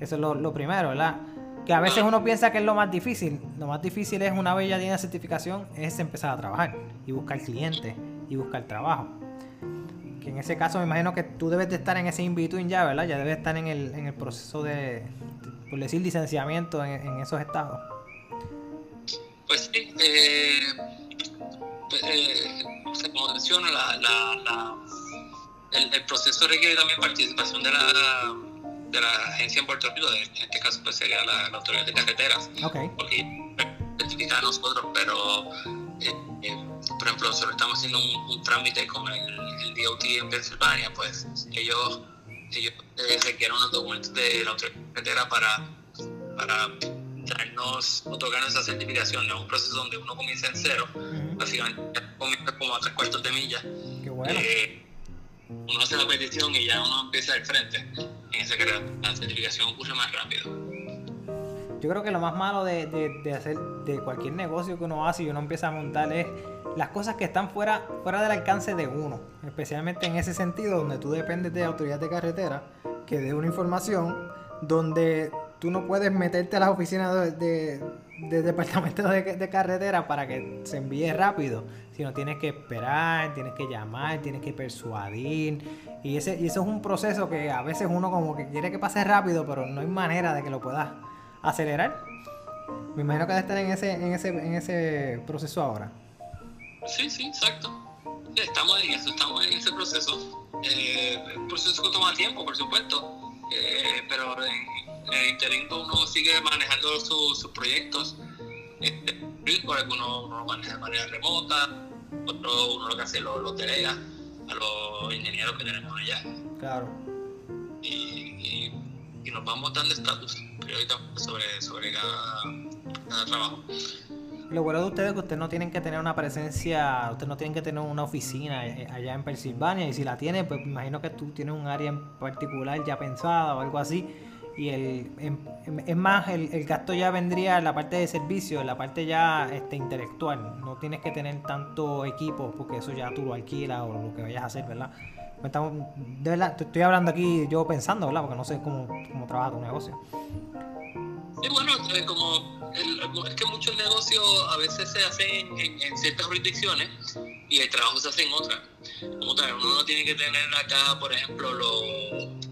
Eso es lo, primero, ¿verdad? Que a veces uno piensa que es lo más difícil. Lo más difícil es, una vez ya tiene certificación, es empezar a trabajar y buscar clientes y buscar trabajo que en ese caso me imagino que tú debes de estar en ese in-between ya, ¿verdad? Ya debes estar en el, en el proceso de, por decir, licenciamiento en, esos estados. Pues sí, eh, pues, eh, como menciono, la, la, el, proceso requiere también participación de la, de la agencia en Puerto Rico, en este caso pues sería la, Autoridad de Carreteras, okay. porque certifica a nosotros, pero eh, eh, por ejemplo, nosotros estamos haciendo un, trámite con el, el, DOT en Pensilvania, pues ellos, ellos eh, requieren unos documentos de la autoridad para, para darnos, otorgarnos esa certificación. Es un proceso donde uno comienza en cero, básicamente comienza como a tres cuartos de milla. Qué bueno. Eh, uno hace la petición y ya uno empieza al frente. En ese caso, la certificación ocurre más rápido. Yo creo que lo más malo de, de, hacer de cualquier negocio que uno hace y uno empieza a montar es las cosas que están fuera, fuera del alcance de uno, especialmente en ese sentido donde tú dependes de autoridad de carretera que dé una información donde tú no puedes meterte a las oficinas de, de, departamento de, carretera para que se envíe rápido, sino tienes que esperar, tienes que llamar, tienes que persuadir. Y ese y eso es un proceso que a veces uno como que quiere que pase rápido, pero no hay manera de que lo puedas acelerar. Me imagino que estar en ese en ese en ese proceso ahora. Sí, sí, exacto. Estamos en eso, estamos en ese proceso. Eh, un proceso que toma tiempo, por supuesto, eh, pero en, el interín uno sigue manejando sus proyectos. Este, por algunos uno lo maneja de manera remota, otro uno lo que hace lo, lo delega a los ingenieros que tenemos allá. Claro. Y, y, nos vamos dando estatus sobre, sobre cada, trabajo. Lo bueno de ustedes es que ustedes no tienen que tener una presencia, ustedes no tienen que tener una oficina eh, allá en Pensilvania y si la tienen, pues me imagino que tú tienes un área en particular ya pensada o algo así y el, es más, el, gasto ya vendría en la parte de servicio, en la parte ya este, intelectual. No tienes que tener tanto equipo porque eso ya tú lo alquilas o lo que vayas a hacer, ¿verdad? De verdad, estoy hablando aquí yo pensando, ¿verdad? Porque no sé cómo, cómo trabaja tu negocio. Sí, bueno, eh, como es que muchos negocios a veces se hacen en, ciertas jurisdicciones y el trabajo se hace en otras. Como tal, uno no tiene que tener acá, por ejemplo,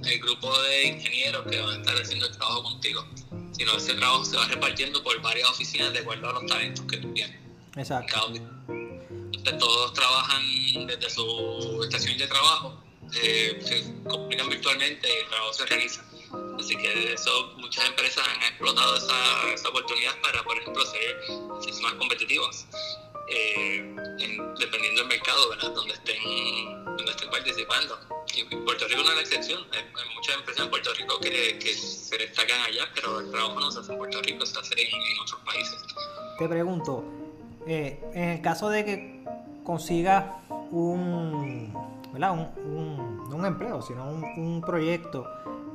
el grupo de ingenieros que van a estar haciendo el trabajo contigo, sino ese trabajo se va repartiendo por varias oficinas de acuerdo a los talentos que tú tienes. Exacto. Todos trabajan desde su estación de trabajo, eh, se comunican virtualmente y el trabajo se realiza. Así que eso muchas empresas han explotado esa, esa oportunidad para, por ejemplo, ser, más competitivas, eh, dependiendo del mercado, ¿verdad? Donde estén, donde estén participando. Y Puerto Rico no es la excepción. Hay, muchas empresas en Puerto Rico que, que, se destacan allá, pero el trabajo no se hace en Puerto Rico, se hace en, otros países. Te pregunto, eh, en el caso de que consigas un, ¿verdad? Un, un, empleo, sino un, un proyecto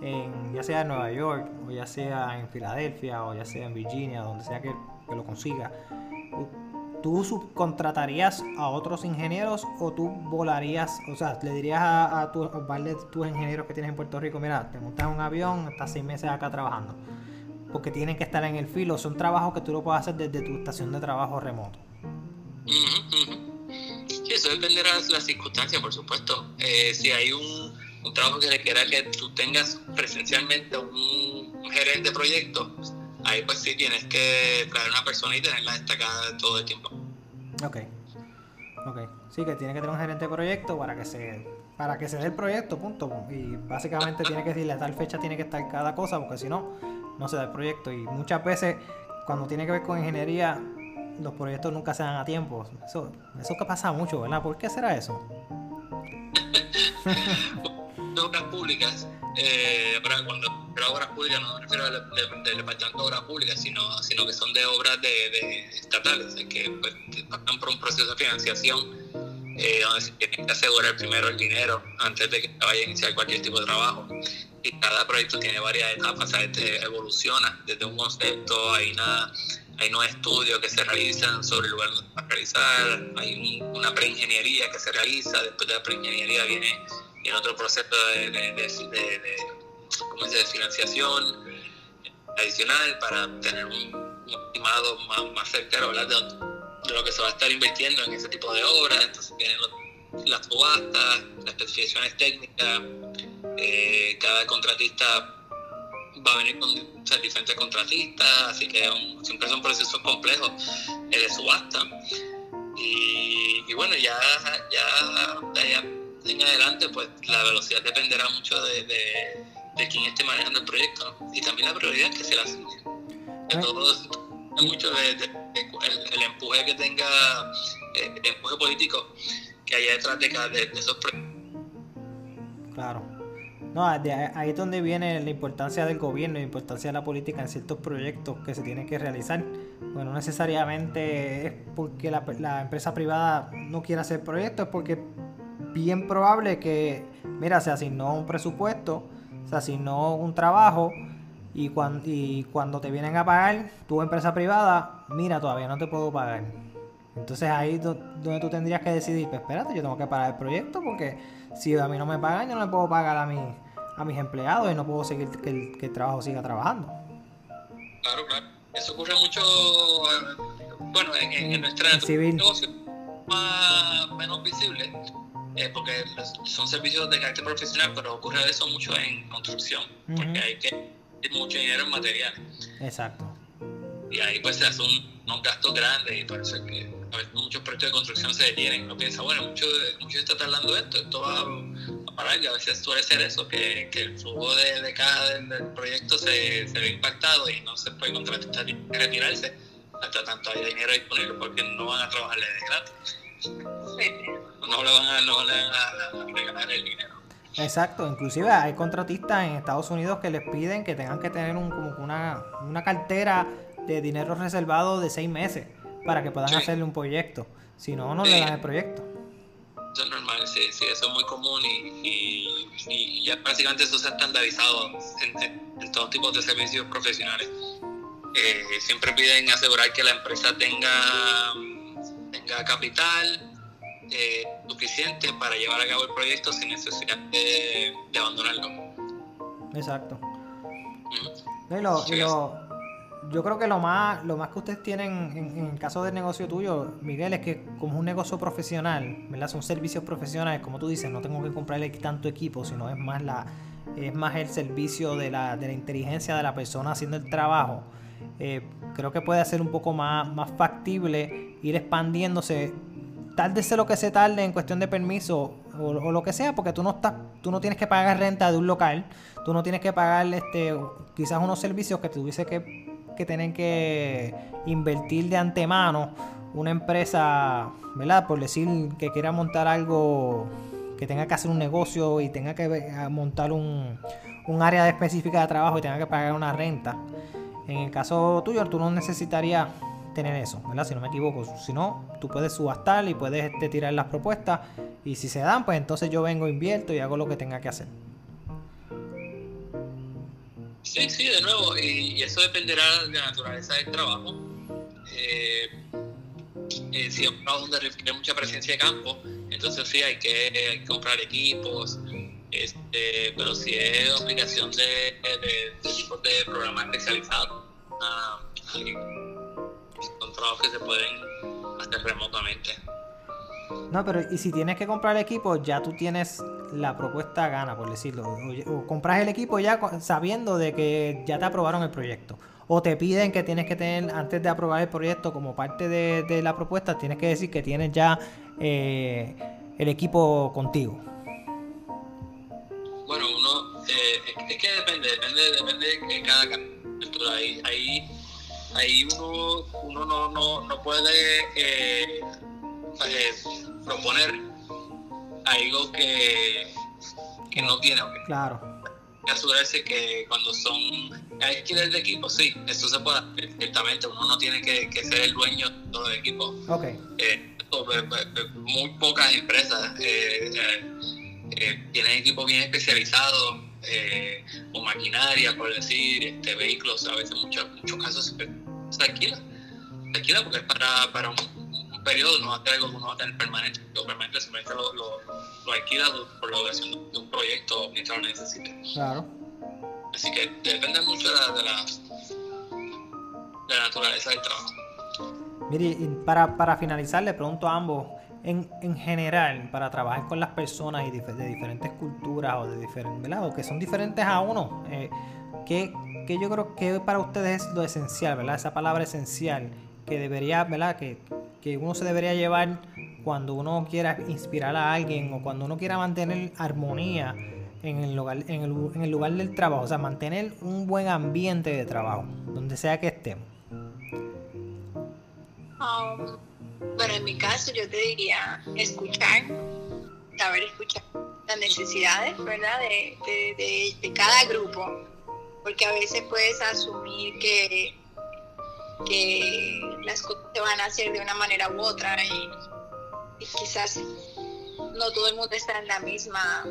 en, ya sea en Nueva York, o ya sea en Filadelfia, o ya sea en Virginia, donde sea que, lo consiga, ¿tú subcontratarías a otros ingenieros o tú volarías, o sea, le dirías a, a, tu, tus ingenieros que tienes en Puerto Rico, mira, te montas un avión, estás seis meses acá trabajando? Porque tienen que estar en el filo, son trabajos que tú lo puedes hacer desde tu estación de trabajo remoto. Sí, eso dependerá de las circunstancias, por supuesto. Eh, si hay un, un, trabajo que requiera que tú tengas presencialmente un, un gerente de proyecto, ahí pues sí tienes que traer una persona y tenerla destacada todo el tiempo. Ok. Ok. Sí, que tiene que tener un gerente de proyecto para que se para que se dé el proyecto, punto. Y básicamente tiene que decirle a tal fecha tiene que estar cada cosa, porque si no, no se da el proyecto. Y muchas veces, cuando tiene que ver con ingeniería, los proyectos nunca se dan a tiempo. Eso, eso que pasa mucho, ¿verdad? ¿Por qué será eso? obras públicas, eh, cuando pero obras públicas no me refiero al departamento de obras públicas, sino, sino que son de obras de, estatales, que pues, pasan por un proceso de financiación eh, donde se tiene que asegurar primero el dinero antes de que vaya a iniciar cualquier tipo de trabajo. Y cada proyecto tiene varias etapas, este, evoluciona desde un concepto, hay, una, hay unos estudios que se realizan sobre el lugar donde a realizar, hay una preingeniería que se realiza, después de la preingeniería viene, viene otro proceso de, de, de de financiación adicional para tener un, estimado más, más cercano de, de, lo que se va a estar invirtiendo en ese tipo de obras. Entonces vienen las subastas, las especificaciones técnicas, eh, cada contratista va a venir con diferentes contratistas, así que siempre son procesos complejos eh, de subasta. Y, y, bueno, ya, ya de allá en adelante, pues la velocidad dependerá mucho de, de de quien esté manejando el proyecto y también la prioridad que se le asigne. Mucho de, el, empuje que tenga, eh, el empuje político que haya detrás de, cada, de, esos proyectos. Claro. No, ahí es donde viene la importancia del gobierno, la importancia de la política en ciertos proyectos que se tienen que realizar. Bueno, no necesariamente es porque la, empresa privada no quiera hacer proyectos, es porque bien probable que, mira, se asignó un presupuesto si no un trabajo y cuando, y cuando te vienen a pagar, tu empresa privada, mira, todavía no te puedo pagar. Entonces ahí es donde tú tendrías que decidir, pues espérate, yo tengo que parar el proyecto porque si a mí no me pagan, yo no le puedo pagar a, mi, a mis empleados y no puedo seguir que el, que el trabajo siga trabajando. Claro, claro. Eso ocurre mucho, bueno, en, en, nuestra negocio más, menos visible eh, porque son servicios de carácter profesional, pero ocurre eso mucho en construcción, porque hay que mucho dinero en materiales. Exacto. Y ahí pues se hacen un, unos gastos grandes y por eso es que a veces muchos proyectos de construcción se detienen. Uno piensa, bueno, mucho, mucho está tardando esto, esto va a parar y a veces suele ser eso, que, que el flujo de, de caja del, proyecto se, se, ve impactado y no se puede contratar y retirarse hasta tanto haya dinero disponible porque no van a trabajarle de gratis no le van a, no a, regalar el dinero. Exacto, inclusive hay contratistas en Estados Unidos que les piden que tengan que tener un, como una, una cartera de dinero reservado de seis meses para que puedan hacerle un proyecto. Si no, no le dan el proyecto. Eso es normal, sí, sí, eso es muy común y, y, ya prácticamente eso se ha estandarizado en, en, todos tipos de servicios profesionales. Eh, siempre piden asegurar que la empresa tenga, tenga capital, eh, suficiente para llevar a cabo el proyecto sin necesidad de, abandonarlo. Exacto. yo creo que lo más, lo más que ustedes tienen en, el caso del negocio tuyo, Miguel, es que como es un negocio profesional, ¿verdad? Son servicios profesionales, como tú dices, no tengo que comprarle tanto equipo, sino es más la es más el servicio de la, de la inteligencia de la persona haciendo el trabajo. Eh, creo que puede ser un poco más, más factible ir expandiéndose tárdese lo que se tarde en cuestión de permiso o, lo que sea, porque tú no estás, tú no tienes que pagar renta de un local, tú no tienes que pagar este, quizás unos servicios que tuviese que, que tener que invertir de antemano una empresa, ¿verdad? Por decir que quiera montar algo que tenga que hacer un negocio y tenga que montar un, un área específica de trabajo y tenga que pagar una renta. En el caso tuyo, tú no necesitarías tener eso, ¿verdad? Si no me equivoco. Si no, tú puedes subastar y puedes este, tirar las propuestas. Y si se dan, pues entonces yo vengo, invierto y hago lo que tenga que hacer. Sí, sí, de nuevo. Y, eso dependerá de la naturaleza del trabajo. Eh, eh, si es un trabajo donde requiere mucha presencia de campo, entonces sí hay que comprar equipos. Este, pero si es obligación de, de, tipos de especializados, ah, son trabajos que se pueden hacer remotamente. No, pero y si tienes que comprar el equipo, ya tú tienes la propuesta gana, por decirlo. O, compras el equipo ya sabiendo de que ya te aprobaron el proyecto. O te piden que tienes que tener, antes de aprobar el proyecto, como parte de, la propuesta, tienes que decir que tienes ya eh, el equipo contigo. Bueno, uno, eh, es que depende, depende, depende de cada. Ahí, ahí, ahí uno, uno no, no, no puede eh, eh, proponer algo que, que no tiene. Claro. Asegurarse que cuando son alquiler de equipo, sí, eso se puede hacer ciertamente. Uno no tiene que, que ser el dueño de todo el equipo. Okay. Eh, muy pocas empresas eh, eh, tienen equipos bien especializados o maquinaria, por decir, este, vehículos, a veces muchos, muchos casos se alquila. Se alquila porque es para, para un periodo, no va a tener algo que uno va a tener permanente. Lo permanente simplemente lo, lo, lo alquila por la duración de un proyecto mientras lo necesite. Claro. Así que depende mucho de la, de la, de la naturaleza del trabajo. Mire, para, para finalizar, le pregunto a ambos, en, en, general, para trabajar con las personas y de, diferentes culturas o de diferentes, que son diferentes a uno, eh, ¿qué, ¿qué, yo creo que para ustedes es lo esencial, ¿verdad? Esa palabra esencial que debería, ¿verdad? Que, que uno se debería llevar cuando uno quiera inspirar a alguien o cuando uno quiera mantener armonía en el lugar, en el, en el lugar del trabajo, o sea, mantener un buen ambiente de trabajo, donde sea que estemos. Um, bueno, en mi caso yo te diría escuchar, saber escuchar las necesidades, ¿verdad? De, de, de cada grupo, porque a veces puedes asumir que que las cosas se van a hacer de una manera u otra y, quizás no todo el mundo está en la misma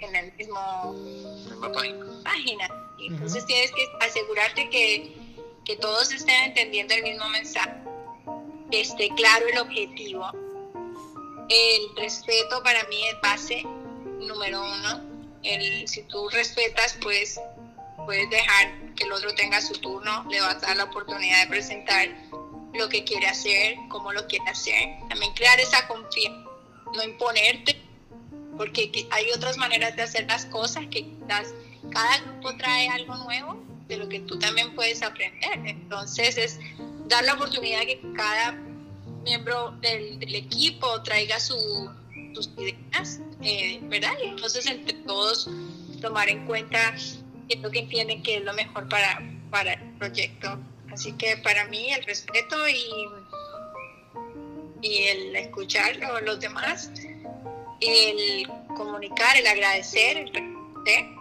en el mismo página. entonces tienes que asegurarte que, que todos estén entendiendo el mismo mensaje que esté claro el objetivo. El respeto para mí es base número uno. El, si tú respetas pues puedes dejar que el otro tenga su turno, le vas a dar la oportunidad de presentar lo que quiere hacer, cómo lo quiere hacer. También crear esa confianza, no imponerte, porque hay otras maneras de hacer las cosas que quizás cada grupo trae algo nuevo de lo que tú también puedes aprender. Entonces es dar la oportunidad que cada miembro del, equipo traiga sus ideas, eh, ¿verdad? Y entonces entre todos tomar en cuenta es lo que entienden que es lo mejor para, para el proyecto. Así que para mí el respeto y, y el escuchar a los demás, el comunicar, el agradecer, el reconocer,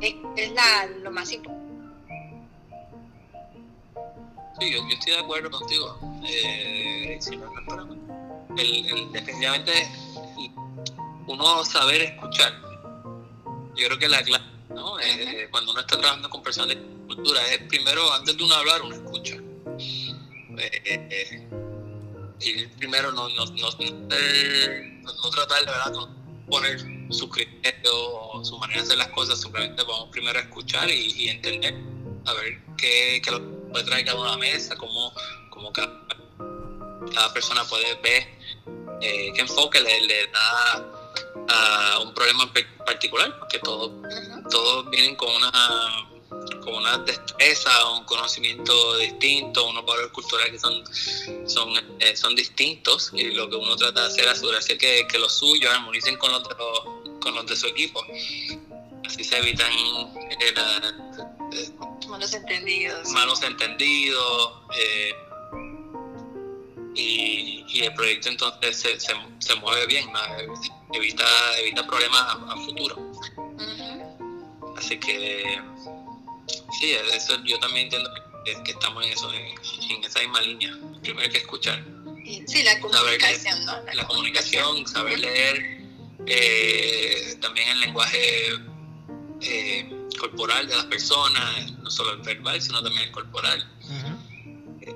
es, la, lo más importante. Sí, yo, estoy de acuerdo contigo. Eh, el, el, definitivamente uno saber escuchar yo creo que la clave, ¿no? Eh, cuando uno está trabajando con personas de cultura, es primero, antes de uno hablar, uno escucha. Eh, eh, y primero no, no, no, no, tratar de verdad, poner su criterio o su manera de hacer las cosas, simplemente vamos primero a escuchar y, entender, a ver qué, qué, lo puede traer cada uno a la mesa, cómo, cómo cada, cada, persona puede ver, qué enfoque le, le da a un problema particular, porque todos todos vienen con una con una destreza, un conocimiento distinto, unos valores culturales que son, son, eh, son distintos y lo que uno trata de hacer es asegurarse que, que los suyos armonicen con los, de con los de su equipo. Así se evitan eh, eh, malos entendidos. Malos entendidos y, y el proyecto entonces se, se, se mueve bien, evita, evita problemas a, futuro. Así que sí, eso yo también entiendo que, estamos en eso, en, esa misma línea. Primero hay que escuchar. Sí, la comunicación, ¿no? La, comunicación, saber leer, eh, también el lenguaje eh, corporal de las personas, no solo el verbal, sino también el corporal.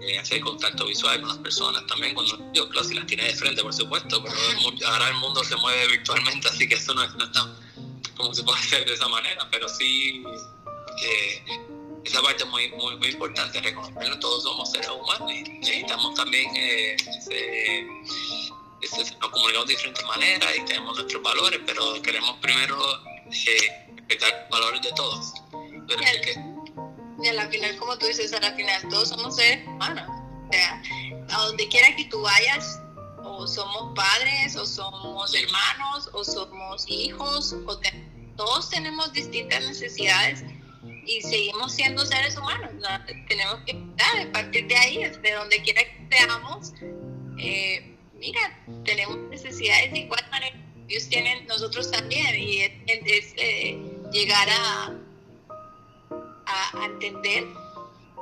Eh, hacer contacto visual con las personas también, cuando yo, claro, si las tiene de frente, por supuesto, pero ahora el mundo se mueve virtualmente, así que eso no es, no tan como se puede hacer de esa manera, pero sí eh, esa parte es muy, muy, muy importante, reconocerlo, todos somos seres humanos y necesitamos también, eh, nos comunicamos de diferentes maneras y tenemos nuestros valores, pero queremos primero eh, respetar los valores de todos. Pero y a la final, como tú dices, a la final todos somos seres humanos. O sea, a donde quiera que tú vayas, o somos padres, o somos hermanos, o somos hijos, o todos tenemos distintas necesidades y seguimos siendo seres humanos. Tenemos que a partir de ahí, de donde quiera que seamos, eh, mira, tenemos necesidades de igual manera. Ellos tienen, nosotros también, y es, eh, llegar a a, entender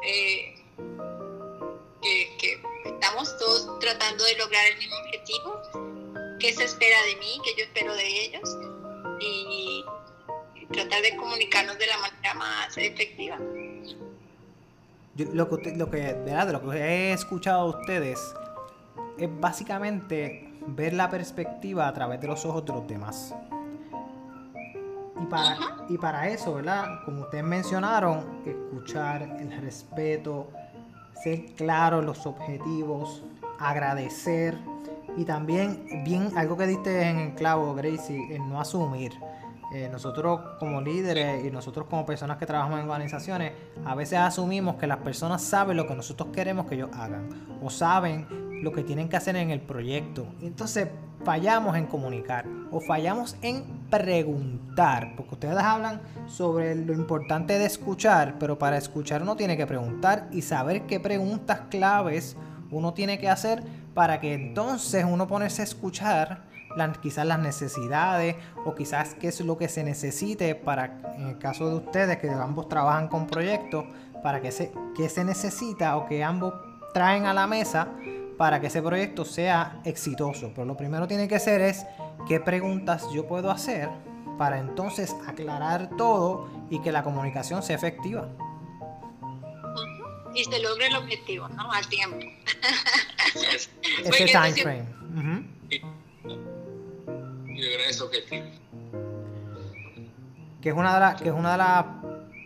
eh, que, estamos todos tratando de lograr el mismo objetivo, qué se espera de mí, qué yo espero de ellos y, tratar de comunicarnos de la manera más efectiva. lo que, lo que, de lo que he escuchado a ustedes es básicamente ver la perspectiva a través de los ojos de los demás. Y para, y para eso, ¿verdad? Como ustedes mencionaron, escuchar el respeto, ser claro los objetivos, agradecer y también, bien, algo que diste en el clavo, Gracie, el no asumir. Eh, nosotros como líderes y nosotros como personas que trabajamos en organizaciones, a veces asumimos que las personas saben lo que nosotros queremos que ellos hagan o saben lo que tienen que hacer en el proyecto. Entonces fallamos en comunicar o fallamos en preguntar, porque ustedes hablan sobre lo importante de escuchar, pero para escuchar uno tiene que preguntar y saber qué preguntas claves uno tiene que hacer para que entonces uno ponerse a escuchar quizás las necesidades o quizás qué es lo que se necesite para, en el caso de ustedes que ambos trabajan con proyectos, para que se, qué se necesita o que ambos traen a la mesa para que ese proyecto sea exitoso. Pero lo primero tiene que ser es qué preguntas yo puedo hacer para entonces aclarar todo y que la comunicación sea efectiva. Y se logre el objetivo, ¿no? Al tiempo. Ese time frame. Que es una de las, que es una de las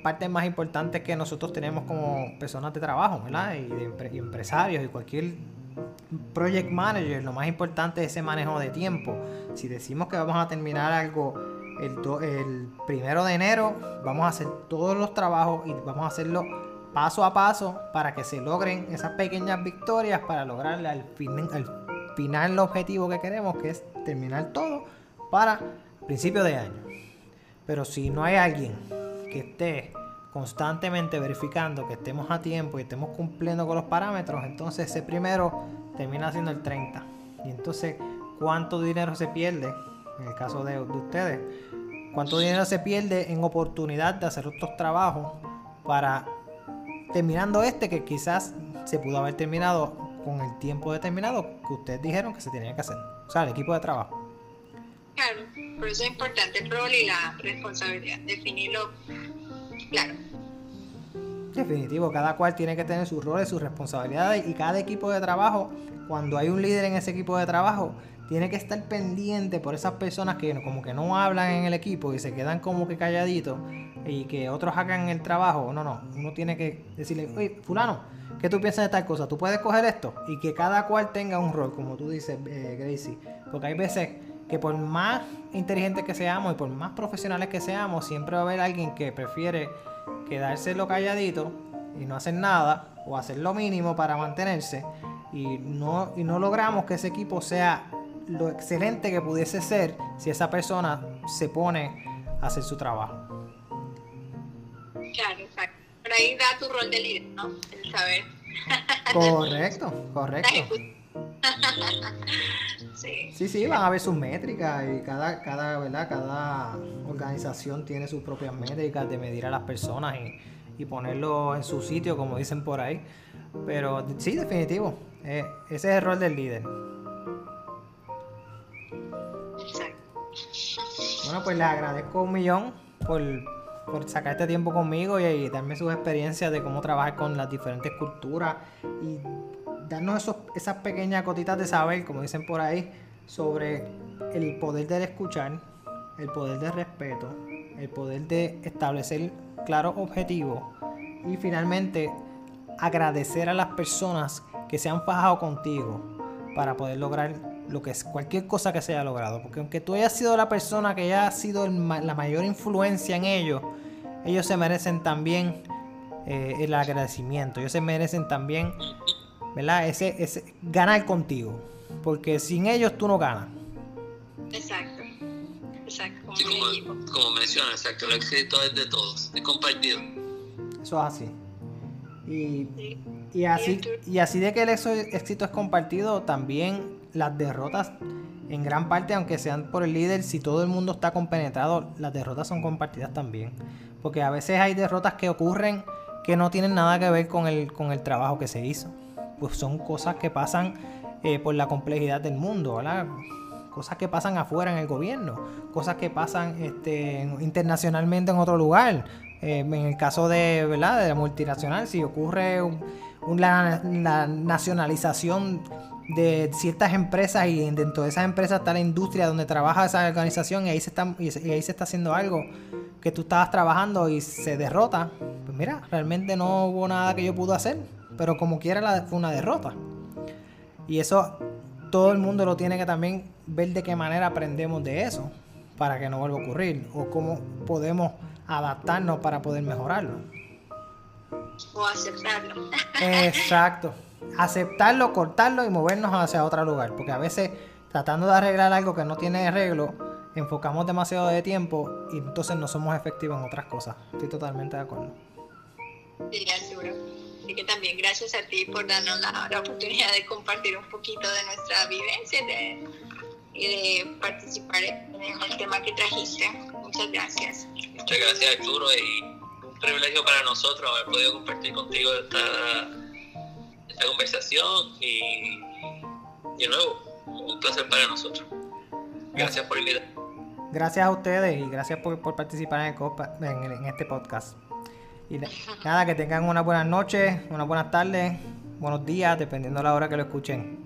partes más importantes que nosotros tenemos como personas de trabajo, ¿verdad? Y, de, y empresarios y cualquier project manager, lo más importante es ese manejo de tiempo. Si decimos que vamos a terminar algo el, primero de enero, vamos a hacer todos los trabajos y vamos a hacerlo paso a paso para que se logren esas pequeñas victorias para lograr al, al final el objetivo que queremos, que es terminar todo para principio de año. Pero si no hay alguien que esté constantemente verificando que estemos a tiempo y estemos cumpliendo con los parámetros, entonces ese primero termina siendo el 30. Y entonces, ¿cuánto dinero se pierde? En el caso de, ustedes, ¿cuánto dinero se pierde en oportunidad de hacer otros trabajos para terminando este que quizás se pudo haber terminado con el tiempo determinado que ustedes dijeron que se tenía que hacer? O sea, el equipo de trabajo. Claro, por eso es importante el rol y la responsabilidad, definirlo Claro. Definitivo, cada cual tiene que tener sus roles, sus responsabilidades y cada equipo de trabajo, cuando hay un líder en ese equipo de trabajo, tiene que estar pendiente por esas personas que como que no hablan en el equipo y se quedan como que calladitos y que otros hagan el trabajo. No, no, uno tiene que decirle, oye, fulano, ¿qué tú piensas de tal cosa? ¿Tú puedes coger esto? Y que cada cual tenga un rol, como tú dices, eh, Gracie. Porque hay veces que por más inteligentes que seamos y por más profesionales que seamos, siempre va a haber alguien que prefiere quedárselo calladito y no hacer nada o hacer lo mínimo para mantenerse y no, y no logramos que ese equipo sea lo excelente que pudiese ser si esa persona se pone a hacer su trabajo. Claro, exacto. Por ahí da tu rol de líder, ¿no? El saber. Correcto, correcto. Sí. Sí, sí, van a ver sus métricas y cada, cada, ¿verdad? cada organización tiene sus propias métricas de medir a las personas y, y ponerlo en su sitio, como dicen por ahí. Pero sí, definitivo, eh, ese es el rol del líder. Bueno, pues les agradezco un millón por, por sacar este tiempo conmigo y, y darme sus experiencias de cómo trabajar con las diferentes culturas y darnos esas pequeñas gotitas de saber, como dicen por ahí, sobre el poder del escuchar, el poder del respeto, el poder de establecer claros objetivos y finalmente agradecer a las personas que se han fajado contigo para poder lograr lo que es cualquier cosa que se haya logrado. Porque aunque tú hayas sido la persona que haya sido la mayor influencia en ellos, ellos se merecen también eh, el agradecimiento. Ellos se merecen también, ¿verdad? Ese, ese ganar contigo. Porque sin ellos tú no ganas. Exacto. Exacto. Como Sí, como, como menciona, exacto, el éxito es de todos, es compartido. Eso es así. Y, Sí. y así, y así de que el éxito éxito es compartido, también las derrotas, en gran parte, aunque sean por el líder, si todo el mundo está compenetrado, las derrotas son compartidas también. Porque a veces hay derrotas que ocurren que no tienen nada que ver con el, con el trabajo que se hizo. Pues son cosas que pasan eh, por la complejidad del mundo, ¿verdad? Cosas que pasan afuera en el gobierno, cosas que pasan este, en- internacionalmente en otro lugar. Eh, en el caso de, ¿verdad? de la multinacional, si ocurre un- la, nacionalización de ciertas empresas y dentro de esas empresas está la industria donde trabaja esa organización y ahí se está, y ahí se está haciendo algo que tú estabas trabajando y se derrota, pues mira, realmente no hubo nada que yo pude hacer, pero como quiera la- fue una derrota. Y eso todo el mundo lo tiene que también ver de qué manera aprendemos de eso para que no vuelva a ocurrir o cómo podemos adaptarnos para poder mejorarlo. O aceptarlo. Exacto. Aceptarlo, cortarlo y movernos hacia otro lugar. Porque a veces tratando de arreglar algo que no tiene arreglo, enfocamos demasiado de tiempo y entonces no somos efectivos en otras cosas. Estoy totalmente de acuerdo. Sí, Arturo. Así que también gracias a ti por darnos la, la oportunidad de compartir un poquito de nuestra vivencia y de, y de participar en el tema que trajiste. Muchas gracias. Muchas gracias Arturo y un privilegio para nosotros haber podido compartir contigo esta, esta conversación y de nuevo, un placer para nosotros. Gracias por invitar. Gracias a ustedes y gracias por, por participar en, el copa- en, el- en este podcast. Y na- nada, que tengan unas buenas noches, unas buenas tardes, buenos días, dependiendo de la hora que lo escuchen.